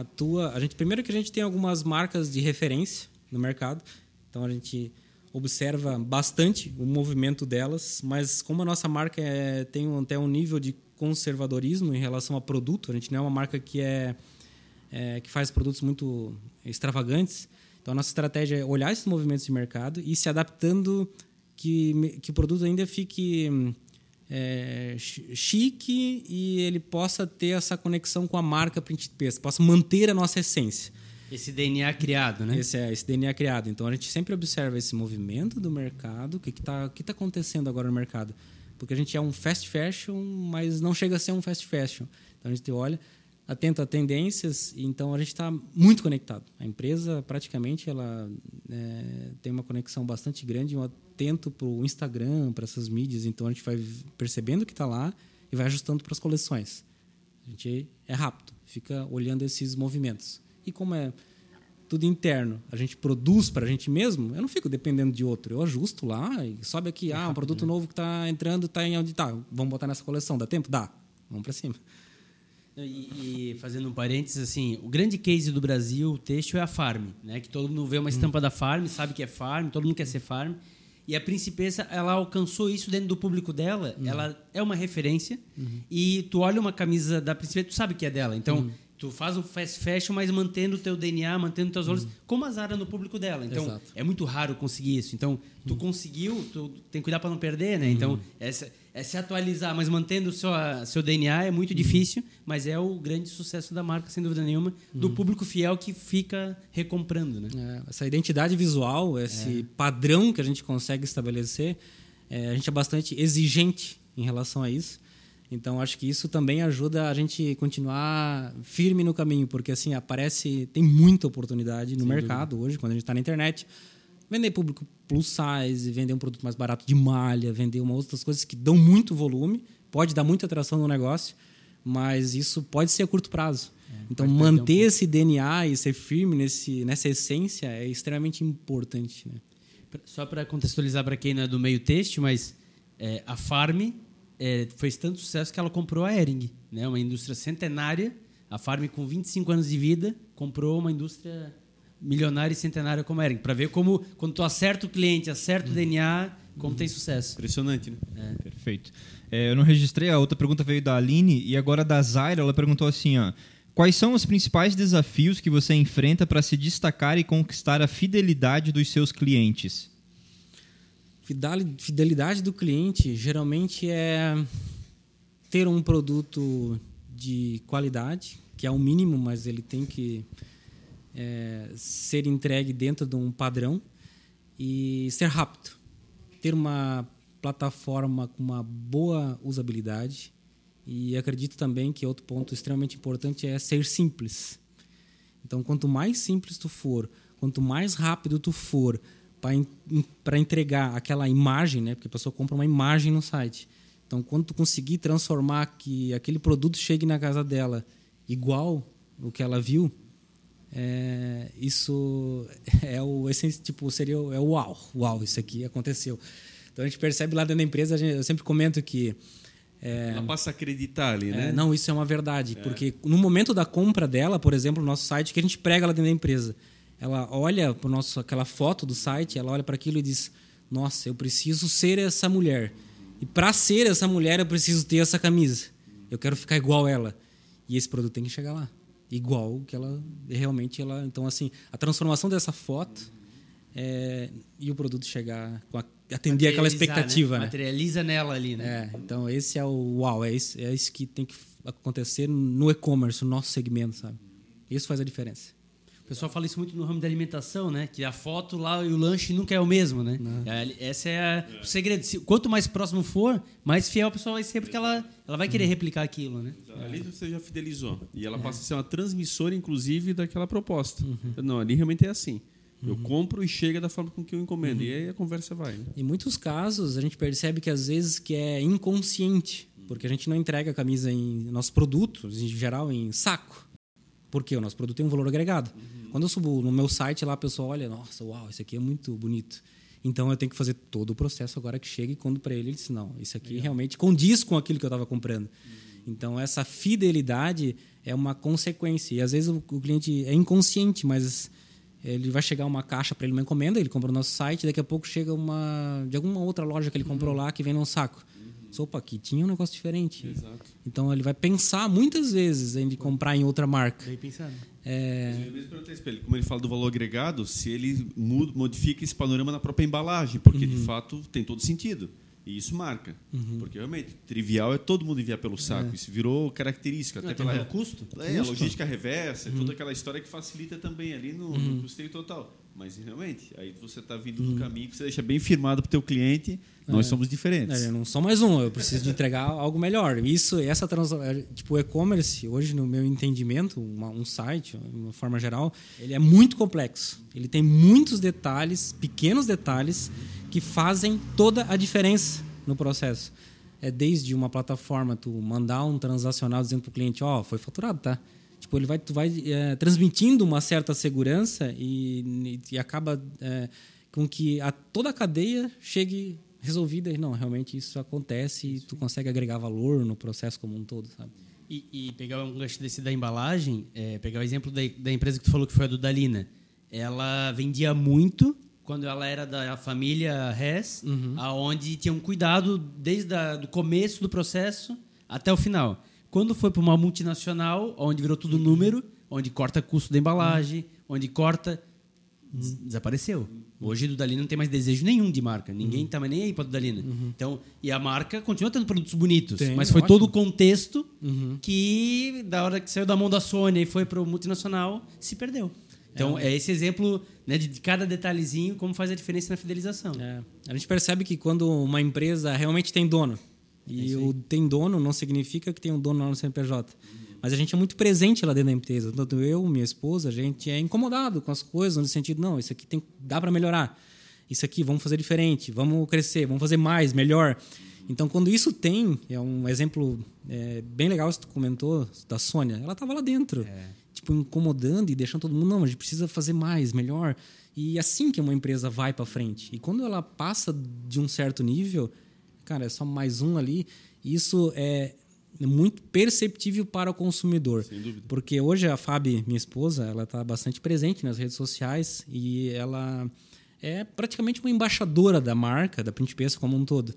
D: atua, a gente primeiro que a gente tem algumas marcas de referência no mercado, então a gente observa bastante o movimento delas, mas como a nossa marca é, tem até um nível de conservadorismo em relação a produto. A gente não é uma marca que é, é que faz produtos muito extravagantes. Então a nossa estratégia é olhar esses movimentos de mercado e se adaptando que que o produto ainda fique é, chique e ele possa ter essa conexão com a marca Printpest, possa manter a nossa essência.
B: Esse DNA criado, né?
D: Esse é, esse DNA criado. Então a gente sempre observa esse movimento do mercado, o que está que tá acontecendo agora no mercado porque a gente é um fast fashion, mas não chega a ser um fast fashion. Então a gente olha, atento a tendências, então a gente está muito conectado. A empresa praticamente ela é, tem uma conexão bastante grande, um atento para o Instagram, para essas mídias, então a gente vai percebendo que está lá e vai ajustando para as coleções. A gente é rápido, fica olhando esses movimentos. E como é tudo interno, a gente produz para a gente mesmo, eu não fico dependendo de outro. Eu ajusto lá e sobe aqui, ah, um produto novo que está entrando, está em onde está. Vamos botar nessa coleção, dá tempo? Dá. Vamos para cima.
B: E, e fazendo um parênteses, assim, o grande case do Brasil, o têxtil, é a Farm, né? Que todo mundo vê uma estampa da Farm, sabe que é Farm, todo mundo quer ser Farm. E a Principessa, ela alcançou isso dentro do público dela. Ela é uma referência. E tu olha uma camisa da Principessa, tu sabe que é dela. Então, tu faz um fast fashion, mas mantendo o teu DNA, mantendo teus valores, como a Zara no público dela. Então,
D: Exato.
B: é muito raro conseguir isso. Então, tu conseguiu, tu tem que cuidar para não perder, né? Então, essa, é se atualizar, mas mantendo o seu, seu DNA é muito difícil, mas é o grande sucesso da marca, sem dúvida nenhuma, do público fiel que fica recomprando, né?
D: É, essa identidade visual, esse padrão que a gente consegue estabelecer, é, a gente é bastante exigente em relação a isso. Então acho que isso também ajuda a gente continuar firme no caminho, porque assim aparece tem muita oportunidade no mercado hoje quando a gente está na internet vender público plus size, vender um produto mais barato de malha, vender uma outras coisas que dão muito volume, pode dar muita atração no negócio, mas isso pode ser a curto prazo. então
B: pode perder um
D: manter esse DNA e ser firme nesse nessa essência é extremamente importante, né?
B: Só para contextualizar para quem não é do meio têxtil, mas é, a Farm é, fez tanto sucesso que ela comprou a Ering, né? uma indústria centenária. A Farm, com 25 anos de vida, comprou uma indústria milionária e centenária como a Ering. Para ver como, quando tu acerta o cliente, acerta o DNA, como tem sucesso.
A: Impressionante, né?
C: Perfeito. É, eu não registrei, a outra pergunta veio da Aline e agora da Zaira, ela perguntou assim, ó. Quais são os principais desafios que você enfrenta para se destacar e conquistar a fidelidade dos seus clientes?
D: Fidelidade do cliente geralmente é ter um produto de qualidade, que é o mínimo, mas ele tem que é, ser entregue dentro de um padrão e ser rápido. Ter uma plataforma com uma boa usabilidade e acredito também que outro ponto extremamente importante é ser simples. Então, quanto mais simples tu for, quanto mais rápido tu for para entregar aquela imagem, né? Porque a pessoa compra uma imagem no site. Então, quando tu conseguir transformar que aquele produto chegue na casa dela igual o que ela viu, é, isso é o tipo seria o, é o uau, uau, isso aqui aconteceu. Então a gente percebe lá dentro da empresa, a gente- eu sempre comento que é,
A: Ela passa a acreditar ali, né?
D: é, não, isso é uma verdade. Porque no momento da compra dela, por exemplo, no nosso site, que a gente prega lá dentro da empresa, ela olha para nosso aquela foto do site, ela olha para aquilo e diz: Nossa, eu preciso ser essa mulher. E para ser essa mulher, eu preciso ter essa camisa. Eu quero ficar igual ela. E esse produto tem que chegar lá. Igual que ela realmente ela. Então, assim, a transformação dessa foto é, e o produto chegar com a, atender aquela
B: Materializar,
D: expectativa, né?
B: Materializa nela ali, né?
D: É, então esse é o uau, é isso, é isso que tem que acontecer no e-commerce, no nosso segmento, sabe? Isso faz a diferença.
B: O pessoal fala isso muito no ramo da alimentação, né? Que a foto lá e o lanche nunca é o mesmo, né? É, Esse é a- o segredo. Se- quanto mais próximo for, mais fiel a pessoa vai ser, porque ela, ela vai querer replicar aquilo, né?
A: Ali você já fidelizou. E ela passa a ser uma transmissora, inclusive, daquela proposta. Não, ali realmente é assim. Eu compro e chega da forma com que eu encomendo. E aí a conversa vai. Né?
D: Em muitos casos, a gente percebe que às vezes que é inconsciente, porque a gente não entrega a camisa em nossos produtos, em geral, em saco. Porque o nosso produto tem um valor agregado. Quando eu subo no meu site lá, a pessoa olha, nossa, uau, isso aqui é muito bonito. Então eu tenho que fazer todo o processo agora que chega e quando para ele ele diz, não, isso aqui realmente condiz com aquilo que eu estava comprando. Então essa fidelidade é uma consequência. E às vezes o, o cliente é inconsciente, mas ele vai chegar uma caixa para ele uma encomenda, ele compra no nosso site, daqui a pouco chega uma de alguma outra loja que ele comprou lá que vem num saco. Opa, aqui tinha um negócio diferente.
A: Exato.
D: Então ele vai pensar muitas vezes em de comprar em outra marca.
B: Bem pensado.
D: É,
A: Eu mesmo perguntei isso pra ele, como ele fala do valor agregado, se ele muda, modifica esse panorama na própria embalagem, porque de fato tem todo sentido. E isso marca. Porque realmente, trivial é todo mundo enviar pelo saco. Isso virou característica. Até pela
B: um custo?
A: É, a logística reversa, toda aquela história que facilita também ali no, no custeio total. Mas realmente, aí você está vindo no caminho que você deixa bem firmado para o teu cliente, nós somos diferentes.
D: É, eu não sou mais um, eu preciso de entregar (laughs) algo melhor. Isso, essa trans, é, tipo o e-commerce, hoje no meu entendimento, uma- um site, de uma forma geral, ele é muito complexo. Ele tem muitos detalhes, pequenos detalhes que fazem toda a diferença no processo. É desde uma plataforma tu mandar um transacional dizendo para o cliente, ó, foi faturado, tá? Tipo, ele vai, tu vai é, transmitindo uma certa segurança e, e acaba é, com que a, toda a cadeia chegue resolvida e não, realmente isso acontece e tu consegue agregar valor no processo como um todo, sabe?
B: E, e pegar um gancho desse da embalagem, é, pegar o exemplo da, da empresa que tu falou que foi a do Dalina. Ela vendia muito quando ela era da família Hess,
D: Uhum.
B: aonde tinham cuidado desde o começo do processo até o final. Quando foi para uma multinacional, onde virou tudo número, onde corta custo da embalagem, onde corta des- desapareceu. Hoje do Dalina não tem mais desejo nenhum de marca. Ninguém tá mais nem aí para do Dalina. Então, e a marca continua tendo produtos bonitos,
D: Tem,
B: mas foi
D: ótimo.
B: todo o contexto que da hora que saiu da mão da Sony e foi para o multinacional, se perdeu. Então, é, esse exemplo né, de de cada detalhezinho como faz a diferença na fidelização.
D: É, a gente percebe que quando uma empresa realmente tem dono, e o tem dono não significa que tem um dono lá no CNPJ, mas a gente é muito presente lá dentro da empresa. Tanto eu, minha esposa, a gente é incomodado com as coisas, no sentido, não, isso aqui tem, dá para melhorar. Isso aqui, vamos fazer diferente, vamos crescer, vamos fazer mais, melhor. Então, quando isso tem, é um exemplo é, bem legal que tu comentou da Sônia. Ela estava lá dentro, tipo incomodando e deixando todo mundo não, a gente precisa fazer mais, melhor. E assim que uma empresa vai para frente. E quando ela passa de um certo nível, cara, é só mais um ali. Isso é muito perceptível para o consumidor.
A: Sem dúvida.
D: Porque hoje a Fábio, minha esposa, ela está bastante presente nas redes sociais e ela é praticamente uma embaixadora da marca, da Principessa como um todo.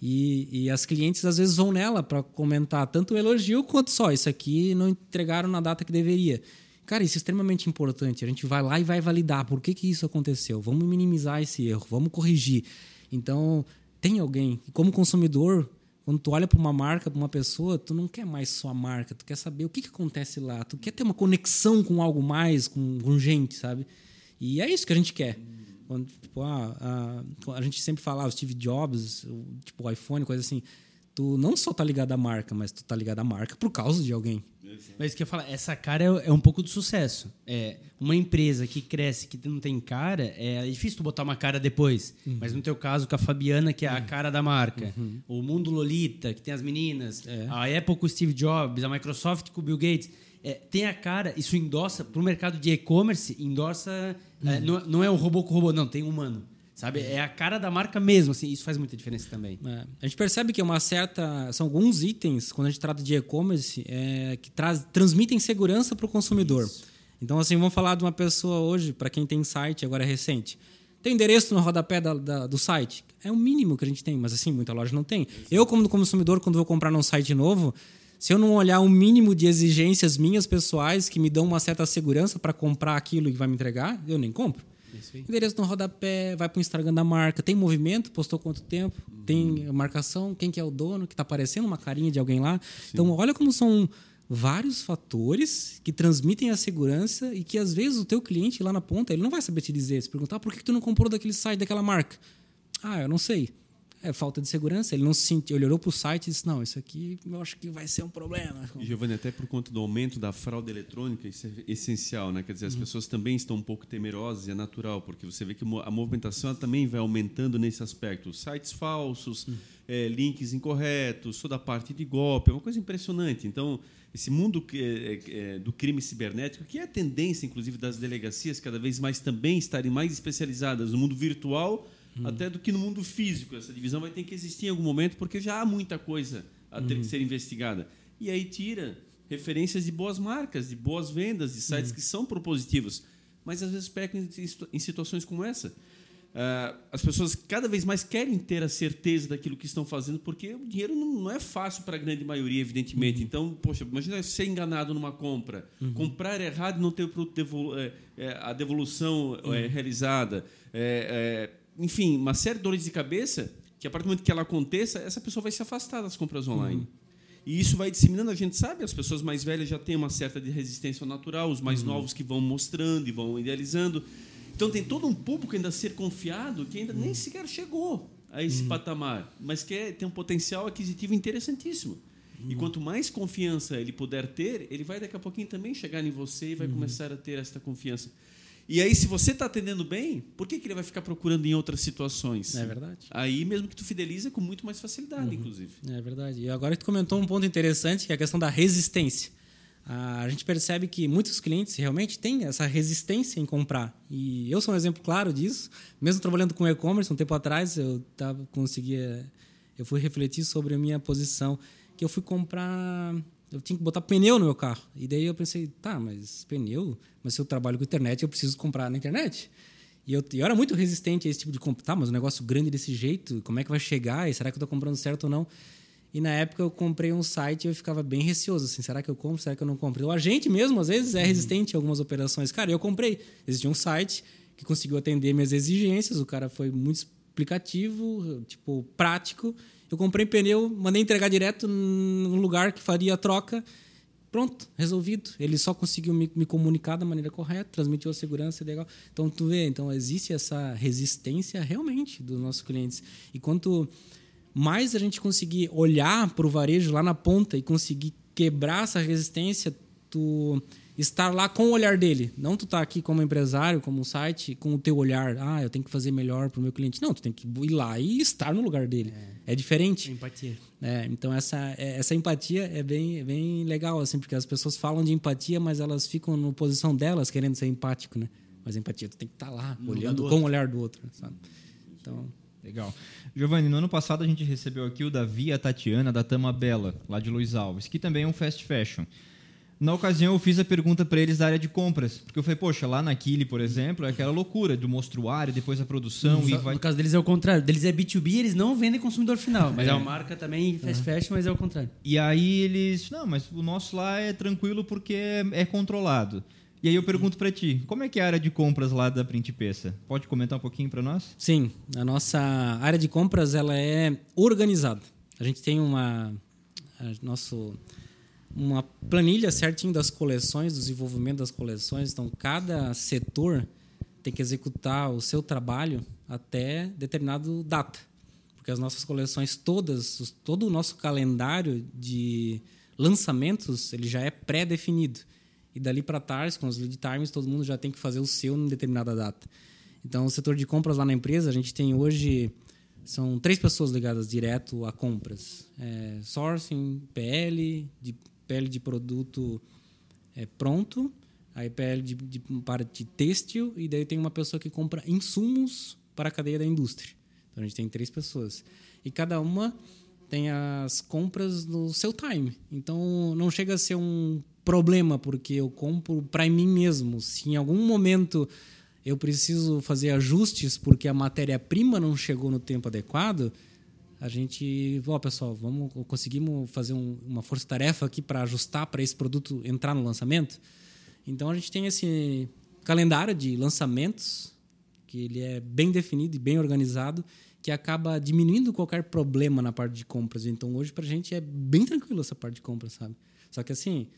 D: E, e as clientes às vezes vão nela para comentar tanto o elogio quanto só isso aqui não entregaram na data que deveria. Cara, isso é extremamente importante. A gente vai lá e vai validar por que, que isso aconteceu. Vamos minimizar esse erro, vamos corrigir. Então, tem alguém. E como consumidor, quando tu olha para uma marca, para uma pessoa, tu não quer mais só a marca, tu quer saber o que, que acontece lá. Tu quer ter uma conexão com algo mais, com, com gente, sabe? E é isso que a gente quer. Quando, tipo, ah, a, a gente sempre fala, ah, Steve Jobs, tipo, iPhone, coisa assim. Tu não só tá ligado à marca, mas tu tá ligado à marca por causa de alguém.
B: Mas isso que eu falo, essa cara é, é um pouco do sucesso. É uma empresa que cresce, que não tem cara, é difícil tu botar uma cara depois. Mas no teu caso, com a Fabiana, que é a cara da marca. O Mundo Lolita, que tem as meninas. A Apple com o Steve Jobs, a Microsoft com o Bill Gates. É, tem a cara, isso endossa, para o mercado de e-commerce, endossa. é, não, não é um robô com robô, não, tem um humano. Sabe? É a cara da marca mesmo, assim, isso faz muita diferença também.
D: É, a gente percebe que é uma certa. São alguns itens, quando a gente trata de e-commerce, é, que traz, transmitem segurança para o consumidor. Então, assim, vamos falar de uma pessoa hoje, para quem tem site, agora é recente. Tem endereço no rodapé da, da- do site? É o mínimo que a gente tem, mas assim, muita loja não tem. Eu, como consumidor, quando vou comprar num site novo, se eu não olhar um mínimo de exigências minhas pessoais que me dão uma certa segurança para comprar aquilo que vai me entregar, eu nem compro. Endereço no rodapé, vai para o Instagram da marca. Tem movimento? Postou quanto tempo? Tem marcação? Quem que é o dono? Que está aparecendo uma carinha de alguém lá. Então, olha como são vários fatores que transmitem a segurança e que, às vezes, o teu cliente lá na ponta, ele não vai saber te dizer. Se perguntar, por que que tu não comprou daquele site, daquela marca? Ah, eu não sei. É falta de segurança. Ele não se sentiu, ele olhou para o site e disse, não, isso aqui eu acho que vai ser um problema.
A: E, Giovanni, até por conta do aumento da fraude eletrônica, isso é essencial, né? Quer dizer, as
D: Uhum.
A: pessoas também estão um pouco temerosas e é natural, porque você vê que a movimentação também vai aumentando nesse aspecto. Sites falsos,
D: Uhum.
A: eh, links incorretos, toda a parte de golpe, é uma coisa impressionante. Então, esse mundo que- eh, eh, do crime cibernético, que é a tendência, inclusive, das delegacias cada vez mais também estarem mais especializadas no mundo virtual
D: Uhum.
A: até do que no mundo físico. Essa divisão vai ter que existir em algum momento, porque já há muita coisa a ter
D: Uhum.
A: que ser investigada. E aí tira referências de boas marcas, de boas vendas, de sites que são propositivos, mas às vezes pecam em situ- em situações como essa. Ah, as pessoas cada vez mais querem ter a certeza daquilo que estão fazendo, porque o dinheiro não, não é fácil para a grande maioria, evidentemente. Então, poxa, imagina ser enganado numa compra, comprar errado e não ter o produto devolu- eh, eh, a devolução eh, realizada. Enfim, uma série de dores de cabeça que, a partir do momento que ela aconteça, essa pessoa vai se afastar das compras online. E isso vai disseminando, a gente sabe, as pessoas mais velhas já têm uma certa de resistência natural, os mais novos que vão mostrando e vão idealizando. Então tem todo um público ainda a ser confiado que ainda nem sequer chegou a esse patamar, mas que é- tem um potencial aquisitivo interessantíssimo. E quanto mais confiança ele puder ter, ele vai daqui a pouquinho também chegar em você e vai começar a ter esta confiança. E aí, se você está atendendo bem, por que, que ele vai ficar procurando em outras situações?
D: É verdade.
A: Aí mesmo que tu fideliza com muito mais facilidade, inclusive.
D: É verdade. E agora que tu comentou um ponto interessante, que é a questão da resistência. Ah, A gente percebe que muitos clientes realmente têm essa resistência em comprar. E eu sou um exemplo claro disso. Mesmo trabalhando com e-commerce, um tempo atrás, eu tava, conseguia, eu fui refletir sobre a minha posição, que eu fui comprar eu tinha que botar pneu no meu carro. E daí eu pensei, tá, mas pneu? Mas se eu trabalho com internet, eu preciso comprar na internet. E eu, eu era muito resistente a esse tipo de compra. Tá, mas um negócio grande desse jeito, como é que vai chegar? E será que eu estou comprando certo ou não? E na época eu comprei um site e eu ficava bem receoso, assim, será que eu compro, será que eu não compro? O agente mesmo, às vezes, é resistente a algumas operações. Cara, eu comprei. Existia um site que conseguiu atender minhas exigências, o cara foi muito explicativo, tipo, prático. Eu comprei pneu, mandei entregar direto no lugar que faria a troca. Pronto, resolvido. Ele só conseguiu me, me comunicar da maneira correta, transmitiu a segurança legal. Então, tu vê, então existe essa resistência realmente dos nossos clientes. E quanto mais a gente conseguir olhar para o varejo lá na ponta e conseguir quebrar essa resistência, tu estar lá com o olhar dele. Não tu estar tá aqui como empresário, como um site, com o teu olhar. Ah, eu tenho que fazer melhor para o meu cliente. Não, tu tem que ir lá e estar no lugar dele. É, é diferente.
B: Empatia.
D: É, então essa, é, essa empatia é bem, é bem legal, assim, porque as pessoas falam de empatia, mas elas ficam na posição delas querendo ser empático, né? Mas empatia, tu tem que estar tá lá, no olhando com o olhar do outro, sabe? Então...
C: Legal. Giovanni, no ano passado a gente recebeu aqui o Davi e a Tatiana da Tama Bela, lá de Luiz Alves, que também é um fast fashion. Na ocasião, eu fiz a pergunta para eles da área de compras. Porque eu falei, poxa, lá na Kili, por exemplo, é aquela loucura do mostruário, depois a produção
B: no,
C: e vai...
B: No caso deles é o contrário. Deles é B2B, eles não vendem consumidor final. Mas é, é uma marca também fast fashion, mas é o contrário.
C: E aí eles... Não, mas o nosso lá é tranquilo porque é, é controlado. E aí eu pergunto para ti, como é que é a área de compras lá da Printpeça? Pode comentar um pouquinho para nós?
D: Sim, a nossa área de compras ela é organizada. A gente tem uma... Nosso uma planilha certinho das coleções, do desenvolvimento das coleções. Então, cada setor tem que executar o seu trabalho até determinado data. Porque as nossas coleções todas, todo o nosso calendário de lançamentos, ele já é pré-definido. E dali para trás, com os lead times, todo mundo já tem que fazer o seu em determinada data. Então, o setor de compras lá na empresa, a gente tem hoje são três pessoas ligadas direto a compras: é, sourcing, PL, de pele de produto é, pronto, aí pele de, de parte têxtil, e daí tem uma pessoa que compra insumos para a cadeia da indústria. Então a gente tem três pessoas. E cada uma tem as compras no seu time. Então não chega a ser um problema, porque eu compro para mim mesmo. Se em algum momento eu preciso fazer ajustes porque a matéria-prima não chegou no tempo adequado, a gente, ó, pessoal, vamos conseguimos fazer um, uma força-tarefa aqui para ajustar para esse produto entrar no lançamento. Então a gente tem esse calendário de lançamentos que ele é bem definido e bem organizado, que acaba diminuindo qualquer problema na parte de compras. Então hoje para a gente é bem tranquilo essa parte de compras, sabe? Só que assim,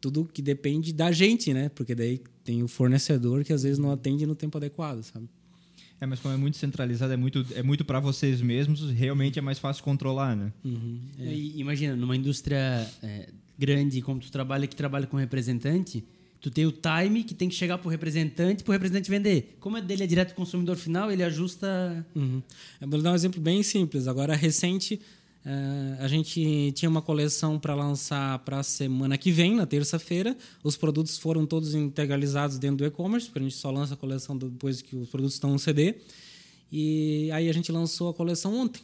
D: tudo que depende da gente, né? Porque daí tem o fornecedor que às vezes não atende no tempo adequado, sabe?
C: É, mas como é muito centralizado, é muito, é muito para vocês mesmos, realmente é mais fácil controlar, né?
B: Uhum. É. imagina, numa indústria é, grande como tu trabalha, que trabalha com representante, tu tem o time que tem que chegar para o representante, para o representante vender. Como é dele é direto consumidor final, ele ajusta...
D: Uhum. Eu vou dar um exemplo bem simples. Agora, recente, Uh, a gente tinha uma coleção para lançar para a semana que vem, na terça-feira. Os produtos foram todos integralizados dentro do e-commerce, porque a gente só lança a coleção depois que os produtos estão no CD. E aí a gente lançou a coleção ontem.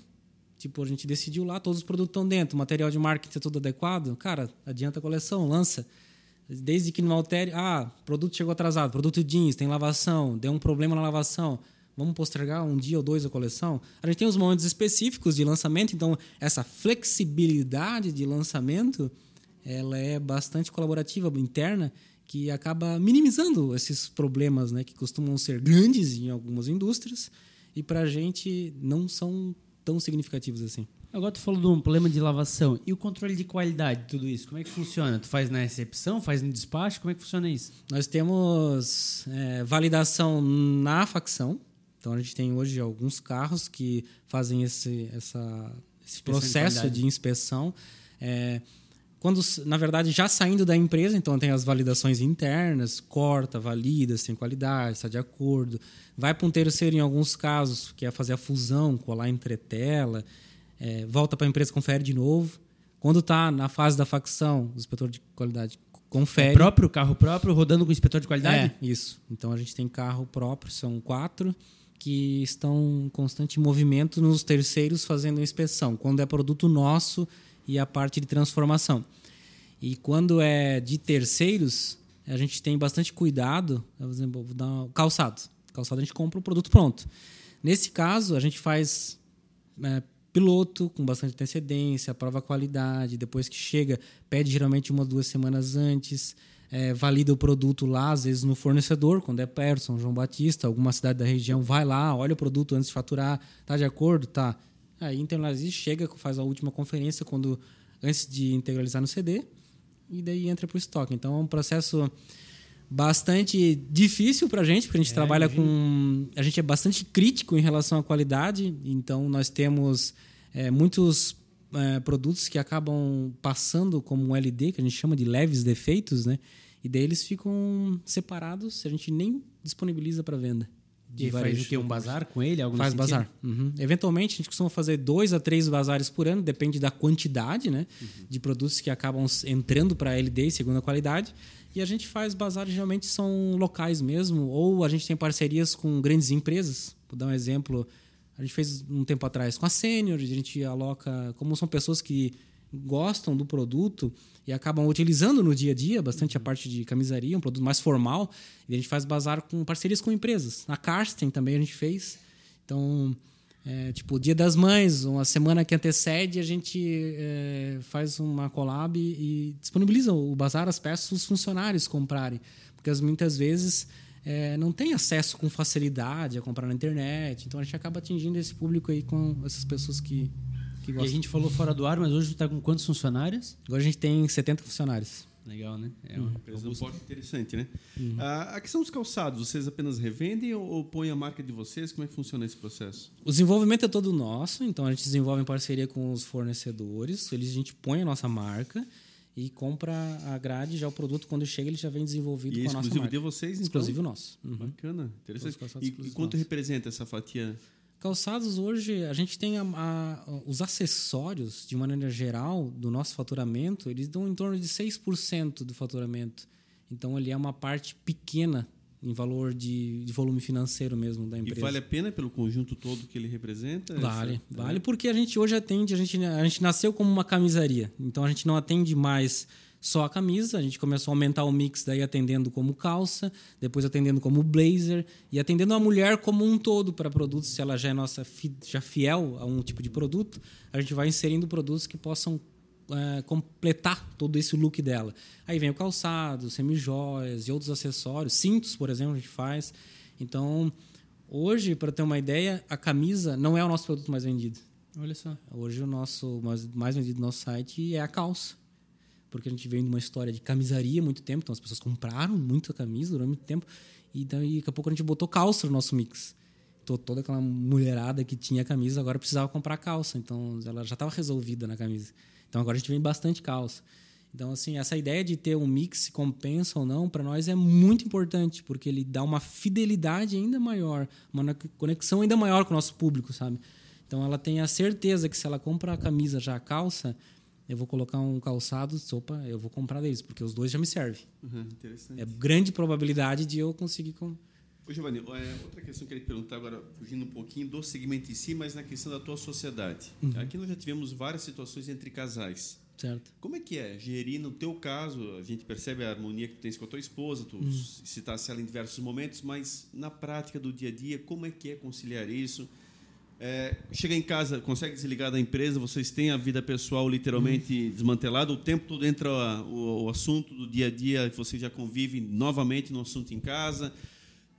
D: Tipo, a gente decidiu lá, todos os produtos estão dentro, material de marketing é tudo adequado. Cara, adianta a coleção, lança. Desde que não altere. Ah, produto chegou atrasado, produto jeans, tem lavação, deu um problema na lavação Vamos postergar um dia ou dois a coleção? A gente tem os momentos específicos de lançamento, então essa flexibilidade de lançamento ela é bastante colaborativa interna que acaba minimizando esses problemas né, que costumam ser grandes em algumas indústrias e para a gente não são tão significativos assim.
B: Agora tu falou de um problema de lavação. E o controle de qualidade de tudo isso? Como é que funciona? Tu faz na recepção, faz no despacho? Como é que funciona isso?
D: Nós temos é, validação na facção, então a gente tem hoje alguns carros que fazem esse, essa, esse processo de, de, inspeção. É, quando, na verdade, já saindo da empresa, então tem as validações internas, corta, valida, tem qualidade, está de acordo. Vai para um terceiro em alguns casos, que é fazer a fusão, colar entre tela, é, volta para a empresa, confere de novo. Quando está na fase da facção, o inspetor de qualidade confere.
B: O próprio carro próprio rodando com o inspetor de qualidade?
D: É, isso. Então a gente tem carro próprio, são quatro que estão em constante movimento nos terceiros fazendo inspeção, quando é produto nosso e a parte de transformação. E quando é de terceiros, a gente tem bastante cuidado. Por exemplo, vou dar um calçado. Calçado a gente compra o produto pronto. Nesse caso, a gente faz é, piloto com bastante antecedência, prova a qualidade. Depois que chega, pede geralmente uma duas semanas antes. É, valida o produto lá, às vezes no fornecedor, quando é perto, São João Batista, alguma cidade da região, vai lá, olha o produto antes de faturar, tá de acordo? Tá. Aí internaliza, chega, faz a última conferência quando antes de integralizar no CD e daí entra para o estoque. Então é um processo bastante difícil para a gente, porque a gente é, trabalha imagina. com. A gente é bastante crítico em relação à qualidade, então nós temos é, muitos é, produtos que acabam passando como um LD, que a gente chama de leves defeitos, né? E daí eles ficam separados, a gente nem disponibiliza para venda.
B: E faz o quê? Um bazar com ele? Algo
D: faz bazar. Uhum. Eventualmente, a gente costuma fazer dois a três bazares por ano, depende da quantidade né, uhum. de produtos que acabam entrando para a LD, segunda qualidade. E a gente faz bazares, geralmente são locais mesmo, ou a gente tem parcerias com grandes empresas. Vou dar um exemplo. A gente fez um tempo atrás com a Senior, a gente aloca, como são pessoas que gostam do produto e acabam utilizando no dia a dia bastante a parte de camisaria, um produto mais formal. E a gente faz bazar com parcerias com empresas. Na Karsten também a gente fez. Então, é, tipo, o Dia das Mães, uma semana que antecede, a gente é, faz uma collab e, e disponibiliza o bazar, as peças, os funcionários comprarem. Porque muitas vezes é, não tem acesso com facilidade a comprar na internet. Então a gente acaba atingindo esse público aí com essas pessoas que que
B: gosta. E a gente falou fora do ar, mas hoje está com quantos funcionários?
D: Agora a gente tem 70 funcionários.
B: Legal, né?
A: É uma empresa um porte interessante, né? Uhum. A, a questão dos calçados, vocês apenas revendem ou, ou põem a marca de vocês? Como é que funciona esse processo?
D: O desenvolvimento é todo nosso, então a gente desenvolve em parceria com os fornecedores, eles, a gente põe a nossa marca e compra a grade, já o produto quando chega ele já vem desenvolvido
A: e
D: com a nossa marca.
A: exclusivo de vocês, então?
D: Exclusivo nosso.
A: Uhum. Bacana, interessante. E, e quanto representa essa fatia
D: Calçados hoje, a gente tem a, a, os acessórios, de maneira geral, do nosso faturamento, eles dão em torno de 6% do faturamento. Então, ele é uma parte pequena em valor de, de, volume financeiro mesmo da empresa.
A: E vale a pena pelo conjunto todo que ele representa?
D: Vale, essa, vale, é. porque a gente hoje atende, a gente, a gente nasceu como uma camisaria, então a gente não atende mais só a camisa. A gente começou a aumentar o mix daí atendendo como calça, depois atendendo como blazer e atendendo a mulher como um todo para produtos, se ela já é nossa já fiel a um tipo de produto, a gente vai inserindo produtos que possam é, completar todo esse look dela. Aí vem o calçado, semijóias e outros acessórios, cintos, por exemplo, a gente faz. Então, hoje, para ter uma ideia, a camisa não é o nosso produto mais vendido.
B: Olha só.
D: Hoje o nosso mais, mais vendido no nosso site é a calça porque a gente vem de uma história de camisaria há muito tempo, então as pessoas compraram muita camisa durante muito tempo, e daí daqui a pouco a gente botou calça no nosso mix. Então, toda aquela mulherada que tinha camisa agora precisava comprar calça, então ela já estava resolvida na camisa. Então agora a gente vem bastante calça. Então, assim, essa ideia de ter um mix se compensa ou não, para nós é muito importante, porque ele dá uma fidelidade ainda maior, uma conexão ainda maior com o nosso público, sabe? Então, ela tem a certeza que se ela compra a camisa já a calça, eu vou colocar um calçado, sopa, eu vou comprar deles, porque os dois já me servem.
A: Uhum, interessante.
D: É grande probabilidade de eu conseguir. Com...
A: Ô, Giovanni, é, outra questão que eu queria perguntar agora, fugindo um pouquinho do segmento em si, mas na questão da tua sociedade. Uhum. Aqui nós já tivemos várias situações entre casais.
D: Certo.
A: Como é que é gerir, no teu caso, a gente percebe a harmonia que tu tens com a tua esposa, tu uhum. citaste ela em diversos momentos, mas na prática do dia a dia, como é que é conciliar isso? É, chega em casa, consegue desligar da empresa, vocês têm a vida pessoal literalmente desmantelada, o tempo todo entra o, o, assunto do dia a dia, vocês já convivem novamente no assunto em casa.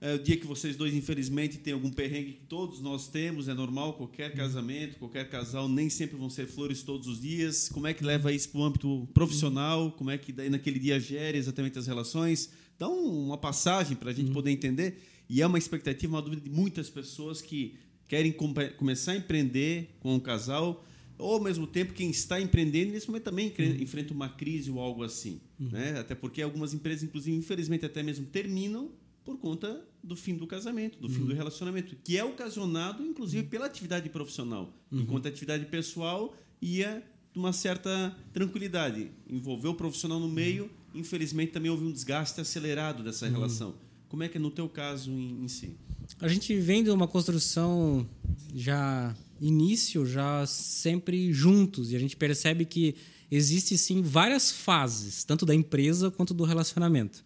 A: É, o dia que vocês dois, infelizmente, têm algum perrengue que todos nós temos, é normal, qualquer casamento, qualquer casal, nem sempre vão ser flores todos os dias. Como é que leva isso para o âmbito profissional? Como é que daí naquele dia gere exatamente as relações? Dá uma passagem para a gente uhum. poder entender. E é uma expectativa, uma dúvida de muitas pessoas que querem começar a empreender com um casal, ou ao mesmo tempo quem está empreendendo nesse momento também uhum. enfrenta uma crise ou algo assim, uhum. né? Até porque algumas empresas, inclusive, infelizmente até mesmo terminam por conta do fim do casamento, do uhum. fim do relacionamento, que é ocasionado, inclusive, uhum. pela atividade profissional, uhum. enquanto a atividade pessoal ia de uma certa tranquilidade. Envolver o profissional no meio, infelizmente, também houve um desgaste acelerado dessa relação. Como é que é no teu caso em, em si?
D: A gente vem de uma construção já início já sempre juntos e a gente percebe que existe sim várias fases, tanto da empresa quanto do relacionamento.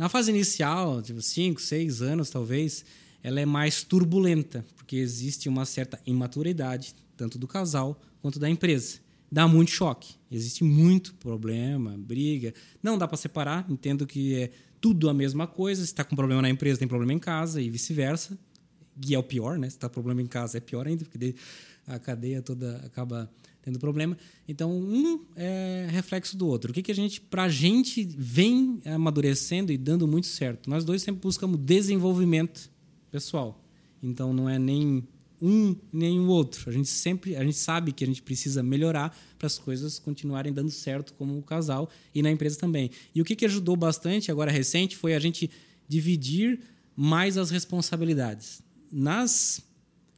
D: Na fase inicial, tipo 5, 6 anos talvez, ela é mais turbulenta, porque existe uma certa imaturidade, tanto do casal quanto da empresa. Dá muito choque, existe muito problema, briga. Não dá para separar, entendo que é tudo a mesma coisa. Se está com problema na empresa, tem problema em casa e vice-versa. E é o pior, né? Se está problema em casa, é pior ainda, porque a cadeia toda acaba tendo problema. Então, um é reflexo do outro. O que, que a gente, para a gente, vem amadurecendo e dando muito certo? Nós dois sempre buscamos desenvolvimento pessoal. Então, não é nem um nem o outro. A gente sempre, a gente sabe que a gente precisa melhorar para as coisas continuarem dando certo como casal e na empresa também. E o que, que ajudou bastante agora recente foi a gente dividir mais as responsabilidades. Nas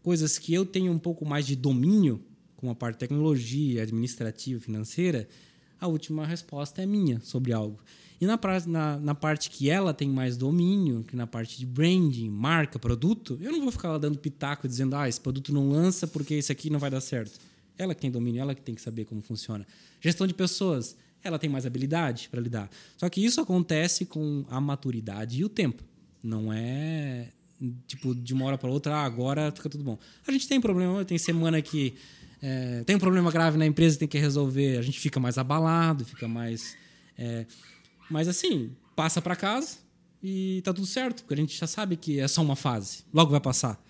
D: coisas que eu tenho um pouco mais de domínio, como a parte de tecnologia, administrativa, financeira, a última resposta é minha sobre algo. E na, na, na, parte que ela tem mais domínio, que na parte de branding, marca, produto, eu não vou ficar lá dando pitaco dizendo, ah, esse produto não lança porque esse aqui não vai dar certo. Ela que tem domínio, ela que tem que saber como funciona. Gestão de pessoas, ela tem mais habilidade para lidar. Só que isso acontece com a maturidade e o tempo. Não é tipo de uma hora para outra, ah, agora fica tudo bom. A gente tem problema, tem semana que é, tem um problema grave na empresa, tem que resolver, a gente fica mais abalado, fica mais. É, mas assim, passa para casa e tá tudo certo, porque a gente já sabe que é só uma fase, logo vai passar.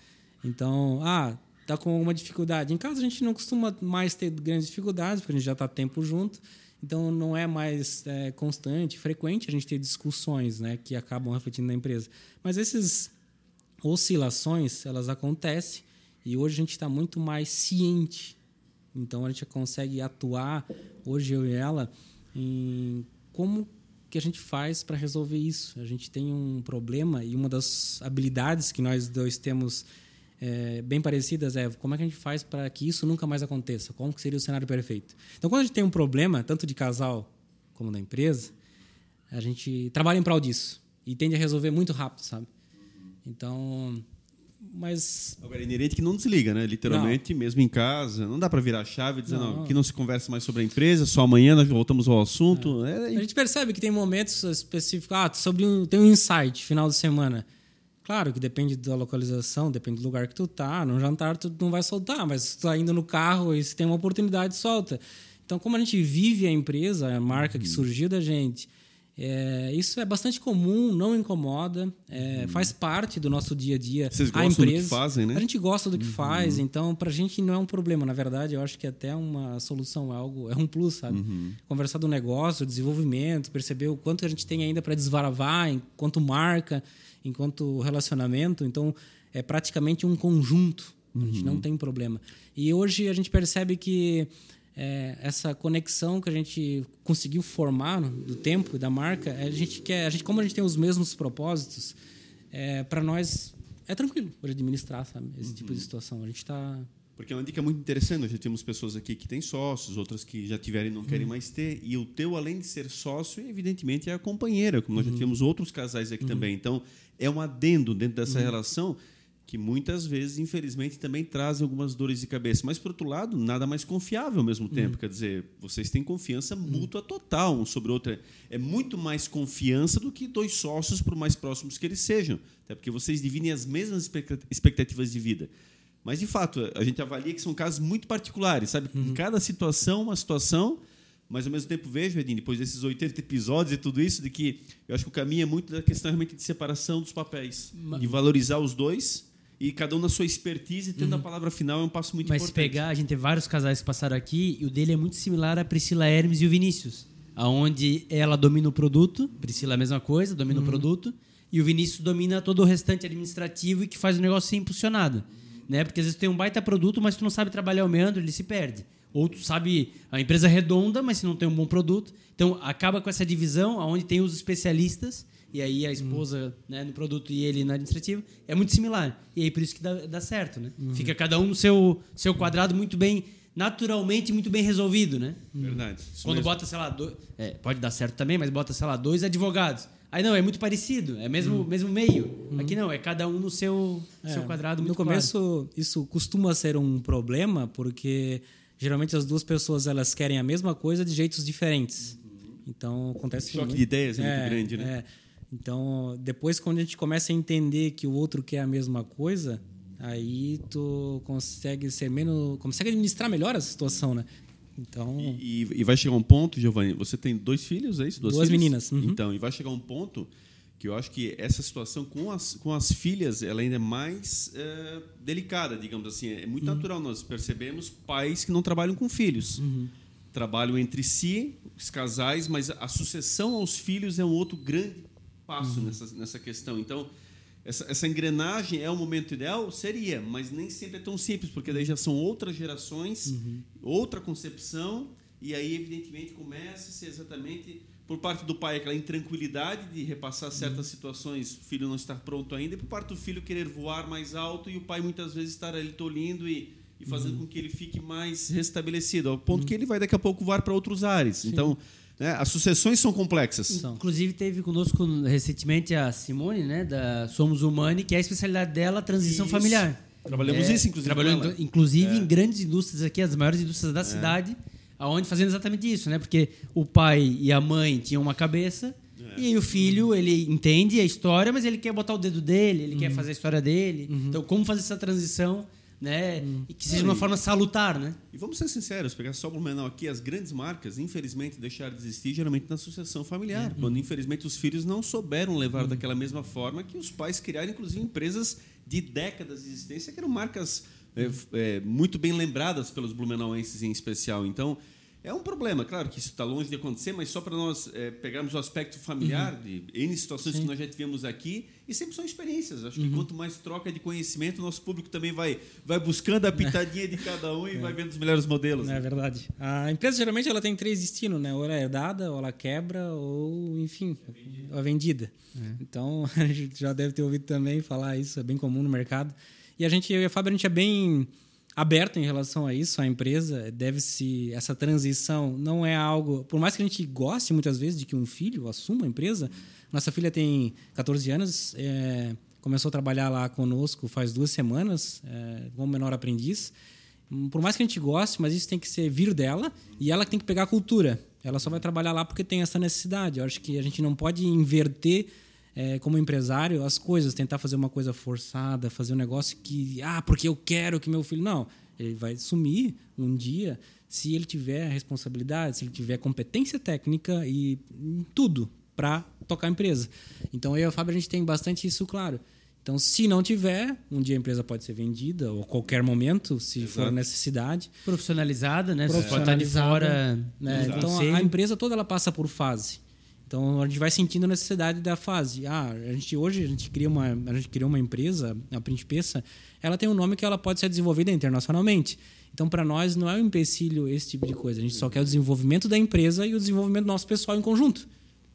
D: Então, ah, tá com uma dificuldade. Em casa a gente não costuma mais ter grandes dificuldades, porque a gente já está tempo junto. Então não é mais é, constante, frequente a gente ter discussões, né, que acabam refletindo na empresa. Mas essas oscilações elas acontecem e hoje a gente está muito mais ciente. Então a gente consegue atuar hoje eu e ela em como que a gente faz para resolver isso? A gente tem um problema e uma das habilidades que nós dois temos é, bem parecidas é como é que a gente faz para que isso nunca mais aconteça? Como que seria o cenário perfeito? Então, quando a gente tem um problema, tanto de casal como da empresa, a gente trabalha em prol disso e tende a resolver muito rápido, sabe? Então, mas.
A: Agora, é inerente que não desliga, né? Literalmente, não. mesmo em casa. Não dá para virar a chave e dizer, não. não, aqui não se conversa mais sobre a empresa, só amanhã nós voltamos ao assunto.
D: É. É... A gente percebe que tem momentos específicos. Ah, sobre um, tem um insight final de semana. Claro que depende da localização, depende do lugar que tu tá. No jantar tu não vai soltar, mas se tu tá indo no carro e se tem uma oportunidade, solta. Então, como a gente vive a empresa, a marca que uhum. surgiu da gente é, isso é bastante comum, não incomoda, é, hum. faz parte do nosso dia a dia.
A: Vocês gostam a empresa, do que fazem, né?
D: A gente gosta do que uhum. faz, então para a gente não é um problema. Na verdade, eu acho que até uma solução é algo, é um plus, sabe? Uhum. Conversar do negócio, desenvolvimento, perceber o quanto a gente tem ainda para desvaravar, enquanto marca, enquanto relacionamento. Então é praticamente um conjunto. A gente uhum. não tem problema. E hoje a gente percebe que é, essa conexão que a gente conseguiu formar do tempo e da marca, a gente quer, a gente, como a gente tem os mesmos propósitos, é, para nós é tranquilo de administrar sabe, esse uhum. tipo de uhum. situação. A gente está
A: porque é uma dica muito interessante. Já temos pessoas aqui que têm sócios, outras que já tiveram e não querem uhum. mais ter. E o teu, além de ser sócio, evidentemente é a companheira, como nós já uhum. tivemos outros casais aqui uhum. também. Então, é um adendo dentro dessa uhum. relação que muitas vezes, infelizmente, também trazem algumas dores de cabeça. Mas, por outro lado, nada mais confiável ao mesmo tempo. Uhum. Quer dizer, vocês têm confiança mútua total um sobre o outro. É muito mais confiança do que dois sócios, por mais próximos que eles sejam. Até porque vocês dividem as mesmas expectativas de vida. Mas, de fato, a gente avalia que são casos muito particulares, sabe? Uhum. Cada situação, uma situação. Mas, ao mesmo tempo, vejo, Edinho, depois desses 80 episódios e tudo isso, de que eu acho que o caminho é muito da questão realmente de separação dos papéis. Mas... De valorizar os dois e cada um na sua expertise, tendo uhum. a palavra final é um passo muito
B: Mas
A: importante.
B: Mas pegar, a gente tem vários casais que passaram aqui e o dele é muito similar a Priscila Hermes e o Vinícius, aonde ela domina o produto, Priscila é a mesma coisa, domina uhum. o produto, e o Vinícius domina todo o restante administrativo e que faz o negócio ser impulsionado. Né? Porque às vezes tu tem um baita produto, mas tu não sabe trabalhar o meandro, ele se perde. Ou tu sabe a empresa é redonda, mas se não tem um bom produto. Então acaba com essa divisão, onde tem os especialistas e aí a esposa uhum. né, no produto e ele na administrativa, é muito similar. E aí por isso que dá, dá certo, né? Uhum. Fica cada um no seu, seu quadrado muito bem naturalmente muito bem resolvido, né?
A: Verdade. Isso
B: Quando
A: mesmo.
B: bota, sei lá, do- é, pode dar certo também, mas bota, sei lá, dois advogados. Aí não, é muito parecido, é mesmo, mesmo meio. Aqui não, é cada um no seu, seu quadrado muito
D: no começo isso costuma ser um problema porque geralmente as duas pessoas elas querem a mesma coisa de jeitos diferentes então acontece
A: Choque
D: muito.
A: de ideias é muito grande, né?
D: é. Então depois quando a gente começa a entender que o outro quer a mesma coisa aí tu consegue ser menos consegue administrar melhor a situação né então
A: E, e vai chegar um ponto, Giovanni, você tem dois filhos, é isso?
D: Duas
A: filhas?
D: meninas, uhum.
A: Então, e vai chegar um ponto que eu acho que essa situação com as, com as filhas, ela ainda é mais eh, delicada, digamos assim. É muito
D: Uhum.
A: natural, nós percebemos pais que não trabalham com filhos.
D: Uhum.
A: Trabalham entre si, os casais, mas a sucessão aos filhos é um outro grande passo
D: Uhum.
A: nessa, nessa questão. Então, essa, essa engrenagem é o momento ideal? Seria, mas nem sempre é tão simples, porque daí já são outras gerações,
D: Uhum.
A: outra concepção, e aí, evidentemente, começa a ser exatamente, por parte do pai, aquela intranquilidade de repassar
D: Uhum.
A: certas situações, o filho não estar pronto ainda, e por parte do filho querer voar mais alto e o pai muitas vezes estar ali tolindo e, e fazendo com que ele fique mais restabelecido, ao ponto que ele vai daqui a pouco voar para outros ares. Então, né, as sucessões são complexas.
D: São.
B: Inclusive teve conosco recentemente a Simone, né, da Somos Humani, que é a especialidade dela, transição
A: Isso.
B: familiar.
A: Trabalhamos isso, inclusive,
B: Trabalhando,
A: com ela.
B: inclusive, em grandes indústrias aqui, as maiores indústrias da cidade, aonde fazendo exatamente isso, né? Porque o pai e a mãe tinham uma cabeça e aí o filho, ele entende a história, mas ele quer botar o dedo dele, ele quer fazer a história dele. Então, como fazer essa transição, né? E que seja de uma forma salutar, né?
A: E vamos ser sinceros, pegar só o Blumenau aqui, as grandes marcas, infelizmente, deixaram de existir geralmente na sucessão familiar, quando infelizmente os filhos não souberam levar daquela mesma forma que os pais criaram, inclusive, empresas de décadas de existência, que eram marcas é, é, muito bem lembradas pelos blumenauenses em especial. Então, é um problema, claro que isso está longe de acontecer, mas só para nós é, pegarmos o aspecto familiar de N situações que nós já tivemos aqui, e sempre são experiências. Acho que quanto mais troca de conhecimento, o nosso público também vai, vai buscando a pitadinha de cada um e (laughs) vai vendo os melhores modelos.
D: É verdade. A empresa geralmente ela tem três destinos, né? Ou ela é herdada, ou ela quebra, ou enfim, ou é vendida. Então (laughs) a gente já deve ter ouvido também falar isso, é bem comum no mercado. E a gente, eu e a Fábio, a gente é bem aberto em relação a isso. A empresa deve se essa transição não é algo, por mais que a gente goste muitas vezes de que um filho assuma a empresa. Nossa filha tem 14 anos, é, começou a trabalhar lá conosco faz duas semanas, é, como menor aprendiz. Por mais que a gente goste, mas isso tem que ser vir dela e ela tem que pegar a cultura. Ela só vai trabalhar lá porque tem essa necessidade. Eu acho que a gente não pode inverter eh, como empresário as coisas, tentar fazer uma coisa forçada, fazer um negócio que ah porque eu quero que meu filho não. Ele vai sumir um dia se ele tiver a responsabilidade, se ele tiver competência técnica e tudo para tocar a empresa. Então eu e a Fábio a gente tem bastante isso claro. Então, se não tiver, um dia a empresa pode ser vendida, ou a qualquer momento, se for necessidade.
B: Profissionalizada, né? Você pode estar de
D: Profissionalizada,
B: fora.
D: né? Então, a, a empresa toda ela passa por fase. Então, a gente vai sentindo a necessidade da fase. Ah, a gente, hoje a gente, cria uma, a gente criou uma empresa, a Principessa, ela tem um nome que ela pode ser desenvolvida internacionalmente. Então, para nós, não é um empecilho esse tipo de coisa. A gente só quer o desenvolvimento da empresa e o desenvolvimento do nosso pessoal em conjunto.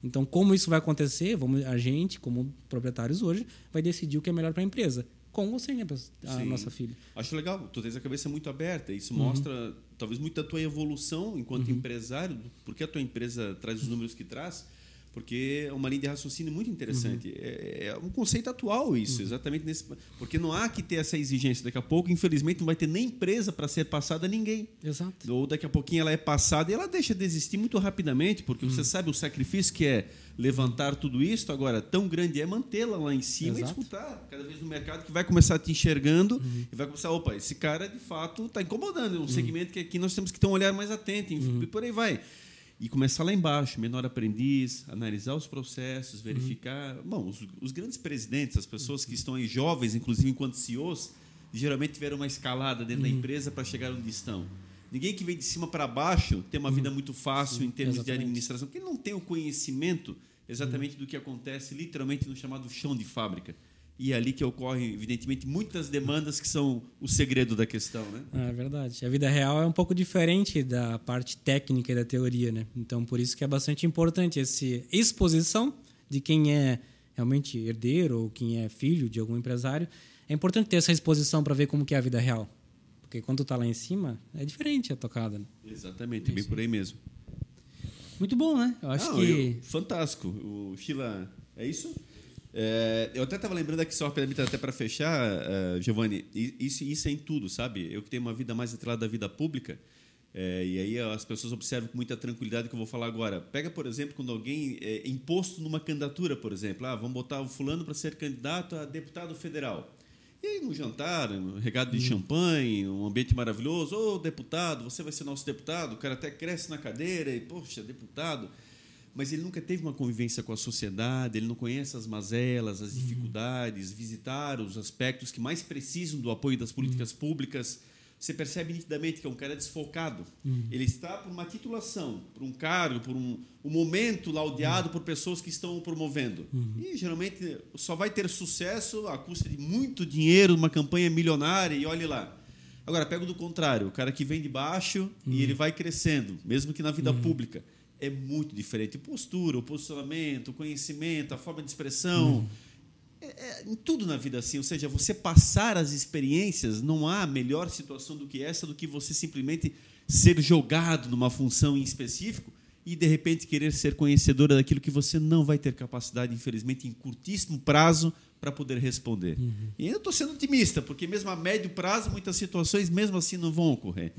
D: Então, como isso vai acontecer, vamos, a gente, como proprietários hoje, vai decidir o que é melhor para a empresa. Com ou sem a, a
A: Sim.
D: nossa filha.
A: Acho legal, tu tens a cabeça muito aberta. Isso
D: Uhum.
A: mostra talvez muito da tua evolução enquanto empresário, porque a tua empresa traz os números que traz, porque é uma linha de raciocínio muito interessante.
D: Uhum.
A: É, é um conceito atual isso, exatamente nesse, porque não há que ter essa exigência. Daqui a pouco, infelizmente, não vai ter nem empresa para ser passada a ninguém.
D: Exato.
A: Ou daqui a pouquinho ela é passada e ela deixa de existir muito rapidamente, porque
D: Uhum.
A: você sabe o sacrifício que é levantar tudo isso. Agora, tão grande é mantê-la lá em cima
D: Exato.
A: e disputar cada vez no mercado que vai começar te enxergando
D: Uhum.
A: e vai começar, opa, esse cara de fato está incomodando. É um segmento que aqui nós temos que ter um olhar mais atento
D: Uhum.
A: e por aí vai. E começar lá embaixo, menor aprendiz, analisar os
D: Uhum.
A: processos, verificar. Bom, os, os grandes presidentes, as pessoas que estão aí jovens, inclusive enquanto CEOs, geralmente tiveram uma escalada dentro
D: Uhum.
A: da empresa para chegar onde estão. Ninguém que vem de cima para baixo tem uma vida muito fácil em termos de
D: Uhum. exatamente.
A: administração, porque não tem o conhecimento exatamente do que acontece literalmente no chamado chão de fábrica. E é ali que ocorrem, evidentemente, muitas demandas que são o segredo da questão, né?
D: É verdade. A vida real é um pouco diferente da parte técnica e da teoria, né? Então, por isso que é bastante importante essa exposição de quem é realmente herdeiro ou quem é filho de algum empresário. É importante ter essa exposição para ver como que é a vida real. Porque quando tu tá lá em cima, é diferente a tocada. Né?
A: Exatamente, bem por aí mesmo.
B: Muito bom, né? Eu acho
A: Não,
B: que.
A: eu- fantástico. O Sheila, é isso? É, eu até estava lembrando aqui, só rapidamente, até para fechar, eh, Giovanni, isso, isso é em tudo, sabe? Eu que tenho uma vida mais atrelada à vida pública, eh, e aí as pessoas observam com muita tranquilidade o que eu vou falar agora. Pega, por exemplo, quando alguém é imposto numa candidatura, por exemplo, ah, vamos botar o fulano para ser candidato a deputado federal. E aí, um jantar, um regado de champanhe, um ambiente maravilhoso. Ô, deputado, você vai ser nosso deputado. O cara até cresce na cadeira e, poxa, deputado. Mas ele nunca teve uma convivência com a sociedade, ele não conhece as mazelas, as dificuldades, visitar os aspectos que mais precisam do apoio das políticas públicas. Você percebe nitidamente que é um cara desfocado. Ele está por uma titulação, por um cargo, por um, um momento laudeado por pessoas que estão o promovendo. E geralmente só vai ter sucesso à custa de muito dinheiro, uma campanha milionária, e olhe lá. Agora, pega o do contrário, o cara que vem de baixo e ele vai crescendo, mesmo que na vida pública. É muito diferente. Postura, o posicionamento, o conhecimento, a forma de expressão. É, é, em tudo na vida assim. Ou seja, você passar as experiências, não há melhor situação do que essa, do que você simplesmente ser jogado numa função em específico e, de repente, querer ser conhecedora daquilo que você não vai ter capacidade, infelizmente, em curtíssimo prazo, para poder responder. E eu estou sendo otimista, porque mesmo a médio prazo, muitas situações, mesmo assim, não vão ocorrer.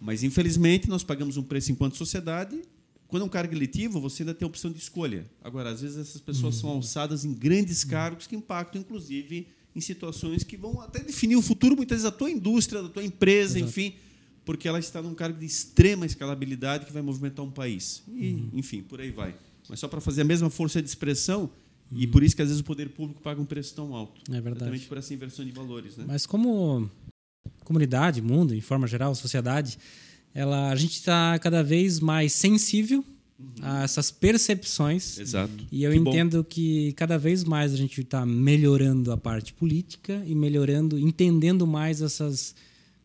A: Mas, infelizmente, nós pagamos um preço enquanto sociedade. Quando é um cargo eletivo, você ainda tem a opção de escolha. Agora, às vezes, essas pessoas são alçadas em grandes cargos que impactam, inclusive, em situações que vão até definir o futuro, muitas vezes, da tua indústria, da tua empresa, enfim, porque ela está num cargo de extrema escalabilidade que vai movimentar um país. E, enfim, por aí vai. Mas só para fazer a mesma força de expressão, e por isso que, às vezes, o poder público paga um preço tão alto.
D: É verdade.
A: Exatamente por essa inversão de valores. Né?
D: Mas como comunidade, mundo, em forma geral, sociedade, ela, a gente está cada vez mais sensível a essas percepções.
A: Exato.
D: E eu
A: Que bom.
D: entendo que cada vez mais a gente está melhorando a parte política e melhorando, entendendo mais essas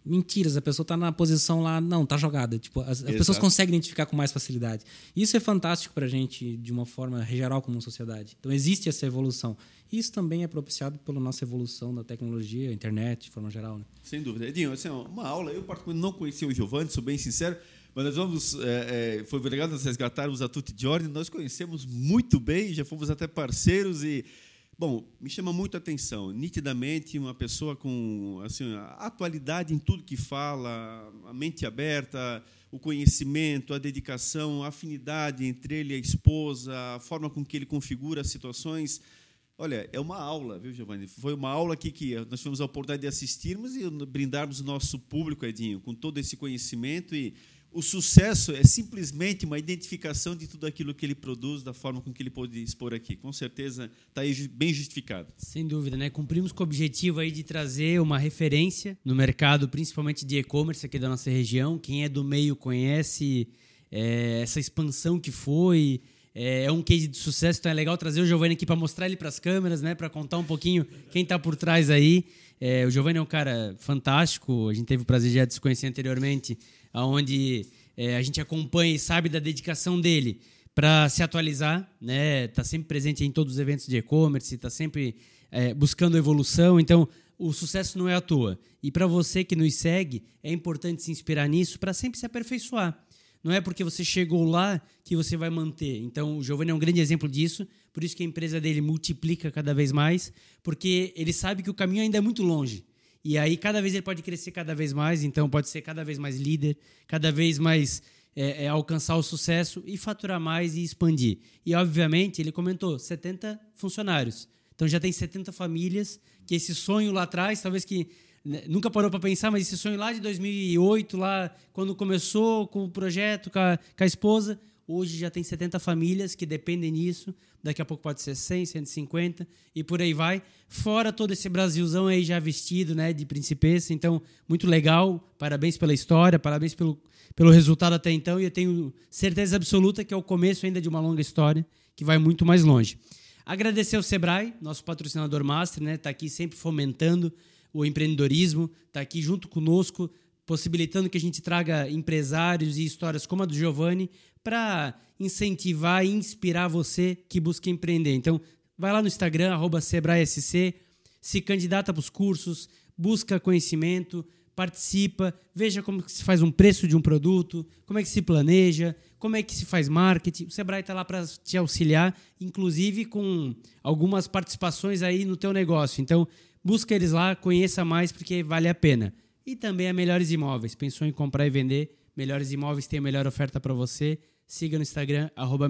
D: mentiras. A pessoa está na posição lá, não, tá jogada. Tipo, as, as pessoas conseguem identificar com mais facilidade. Isso é fantástico para a gente de uma forma geral como sociedade. Então existe essa evolução. Isso também é propiciado pela nossa evolução da tecnologia, internet, de forma geral. Né?
A: Sem dúvida. Edinho, assim, uma aula, eu particularmente não conhecia o Giovanni, sou bem sincero, mas nós vamos, é, é, foi legal nós resgatarmos a Tutti Giorni, nós conhecemos muito bem, já fomos até parceiros e, bom, me chama muito a atenção, nitidamente uma pessoa com, assim, atualidade em tudo que fala, a mente aberta, o conhecimento, a dedicação, a afinidade entre ele e a esposa, a forma com que ele configura as situações, Olha, é uma aula, viu, Giovanni? Foi uma aula aqui que nós tivemos a oportunidade de assistirmos e brindarmos o nosso público, Edinho, com todo esse conhecimento. E o sucesso é simplesmente uma identificação de tudo aquilo que ele produz, da forma com que ele pôde expor aqui. Com certeza está aí bem justificado.
B: Sem dúvida, né? Cumprimos com o objetivo aí de trazer uma referência no mercado, principalmente de e-commerce aqui da nossa região. Quem é do meio conhece é, essa expansão que foi. É, é um case de sucesso, então é legal trazer o Giovanni aqui para mostrar ele para as câmeras, né? Para contar um pouquinho quem está por trás aí. É, o Giovanni é um cara fantástico. A gente teve o prazer já de se conhecer anteriormente, onde a gente acompanha e sabe da dedicação dele para se atualizar, né? Está sempre presente em todos os eventos de e-commerce, está sempre é, buscando evolução. Então, o sucesso não é à toa. E para você que nos segue, é importante se inspirar nisso para sempre se aperfeiçoar. Não é porque você chegou lá que você vai manter. Então, o Giovanni é um grande exemplo disso. Por isso que a empresa dele multiplica cada vez mais, porque ele sabe que o caminho ainda é muito longe. E aí, cada vez ele pode crescer cada vez mais. Então, pode ser cada vez mais líder, cada vez mais é, é, alcançar o sucesso e faturar mais e expandir. E, obviamente, ele comentou 70 funcionários. Então, já tem 70 famílias que esse sonho lá atrás, talvez que né, nunca parou para pensar, mas esse sonho lá de 2008, lá quando começou com o projeto, com a, com a esposa, hoje já tem 70 famílias que dependem disso. Daqui a pouco pode ser 100, 150 e por aí vai. Fora todo esse Brasilzão aí já vestido, né, de principessa. Então, muito legal. Parabéns pela história, parabéns pelo, pelo resultado até então. E eu tenho certeza absoluta que é o começo ainda de uma longa história que vai muito mais longe. Agradecer ao Sebrae, nosso patrocinador master, né, tá aqui sempre fomentando o empreendedorismo, está aqui junto conosco, possibilitando que a gente traga empresários e histórias como a do Giovanni para incentivar e inspirar você que busca empreender. Então, vai lá no Instagram, arroba SebraeSC, se candidata para os cursos, busca conhecimento, participa, veja como se faz um preço de um produto, como é que se planeja, como é que se faz marketing. O Sebrae está lá para te auxiliar, inclusive com algumas participações aí no teu negócio. Então, busca eles lá, conheça mais porque vale a pena. E também a Melhores Imóveis. Pensou em comprar e vender? Melhores Imóveis tem a melhor oferta para você. Siga no Instagram, arroba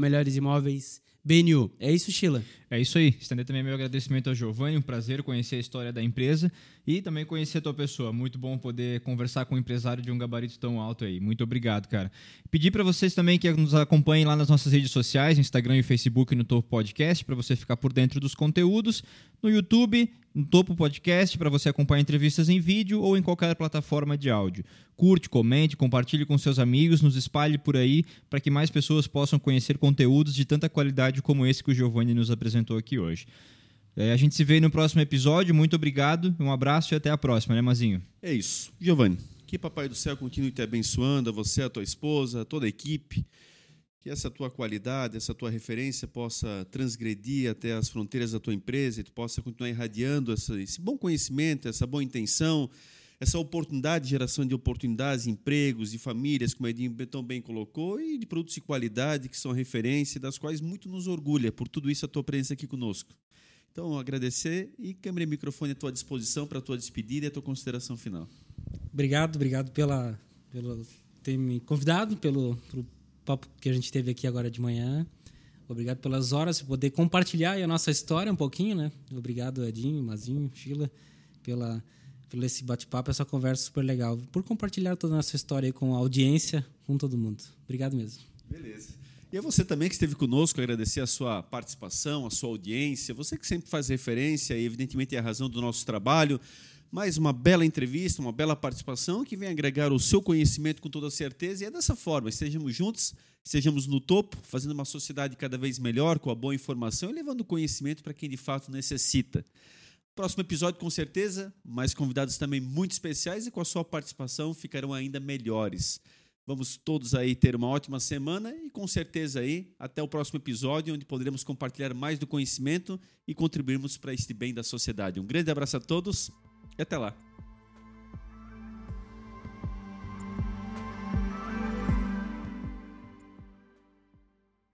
B: BNU. É isso, Sheila?
C: É isso aí. Estender também meu agradecimento ao Giovanni. Um prazer conhecer a história da empresa e também conhecer a tua pessoa. Muito bom poder conversar com um empresário de um gabarito tão alto aí. Muito obrigado, cara. Pedir para vocês também que nos acompanhem lá nas nossas redes sociais, Instagram e Facebook no Topo Podcast, para você ficar por dentro dos conteúdos. No YouTube, no Topo Podcast, para você acompanhar entrevistas em vídeo ou em qualquer plataforma de áudio. Curte, comente, compartilhe com seus amigos, nos espalhe por aí para que mais pessoas possam conhecer conteúdos de tanta qualidade como esse que o Giovanni nos apresentou aqui hoje. É, a gente se vê no próximo episódio. Muito obrigado, um abraço e até a próxima, né, Mazinho?
A: É isso. Giovanni, que Papai do Céu continue te abençoando, a você, a tua esposa, a toda a equipe. Que essa tua qualidade, essa tua referência possa transgredir até as fronteiras da tua empresa e tu possa continuar irradiando essa, esse bom conhecimento, essa boa intenção, essa oportunidade de geração de oportunidades, empregos e famílias, como o Edinho tão bem colocou, e de produtos de qualidade que são referência, das quais muito nos orgulha por tudo isso a tua presença aqui conosco. Então, agradecer e câmera e microfone à tua disposição para a tua despedida e a tua consideração final.
D: Obrigado, obrigado pela, pelo ter me convidado, pelo, pelo papo que a gente teve aqui agora de manhã. Obrigado pelas horas, poder compartilhar a nossa história um pouquinho, né? Obrigado, Edinho, Mazinho, Sheila, pela, pelo esse bate-papo, essa conversa super legal. Por compartilhar toda a nossa história com a audiência, com todo mundo. Obrigado mesmo.
A: Beleza. E a você também que esteve conosco, agradecer a sua participação, a sua audiência, você que sempre faz referência e, evidentemente, é a razão do nosso trabalho. Mais uma bela entrevista, uma bela participação que vem agregar o seu conhecimento com toda certeza. E é dessa forma, estejamos juntos, estejamos no topo, fazendo uma sociedade cada vez melhor, com a boa informação e levando conhecimento para quem de fato necessita. Próximo episódio, com certeza, mais convidados também muito especiais e com a sua participação ficarão ainda melhores. Vamos todos aí ter uma ótima semana e com certeza aí até o próximo episódio onde poderemos compartilhar mais do conhecimento e contribuirmos para este bem da sociedade. Um grande abraço a todos e até lá.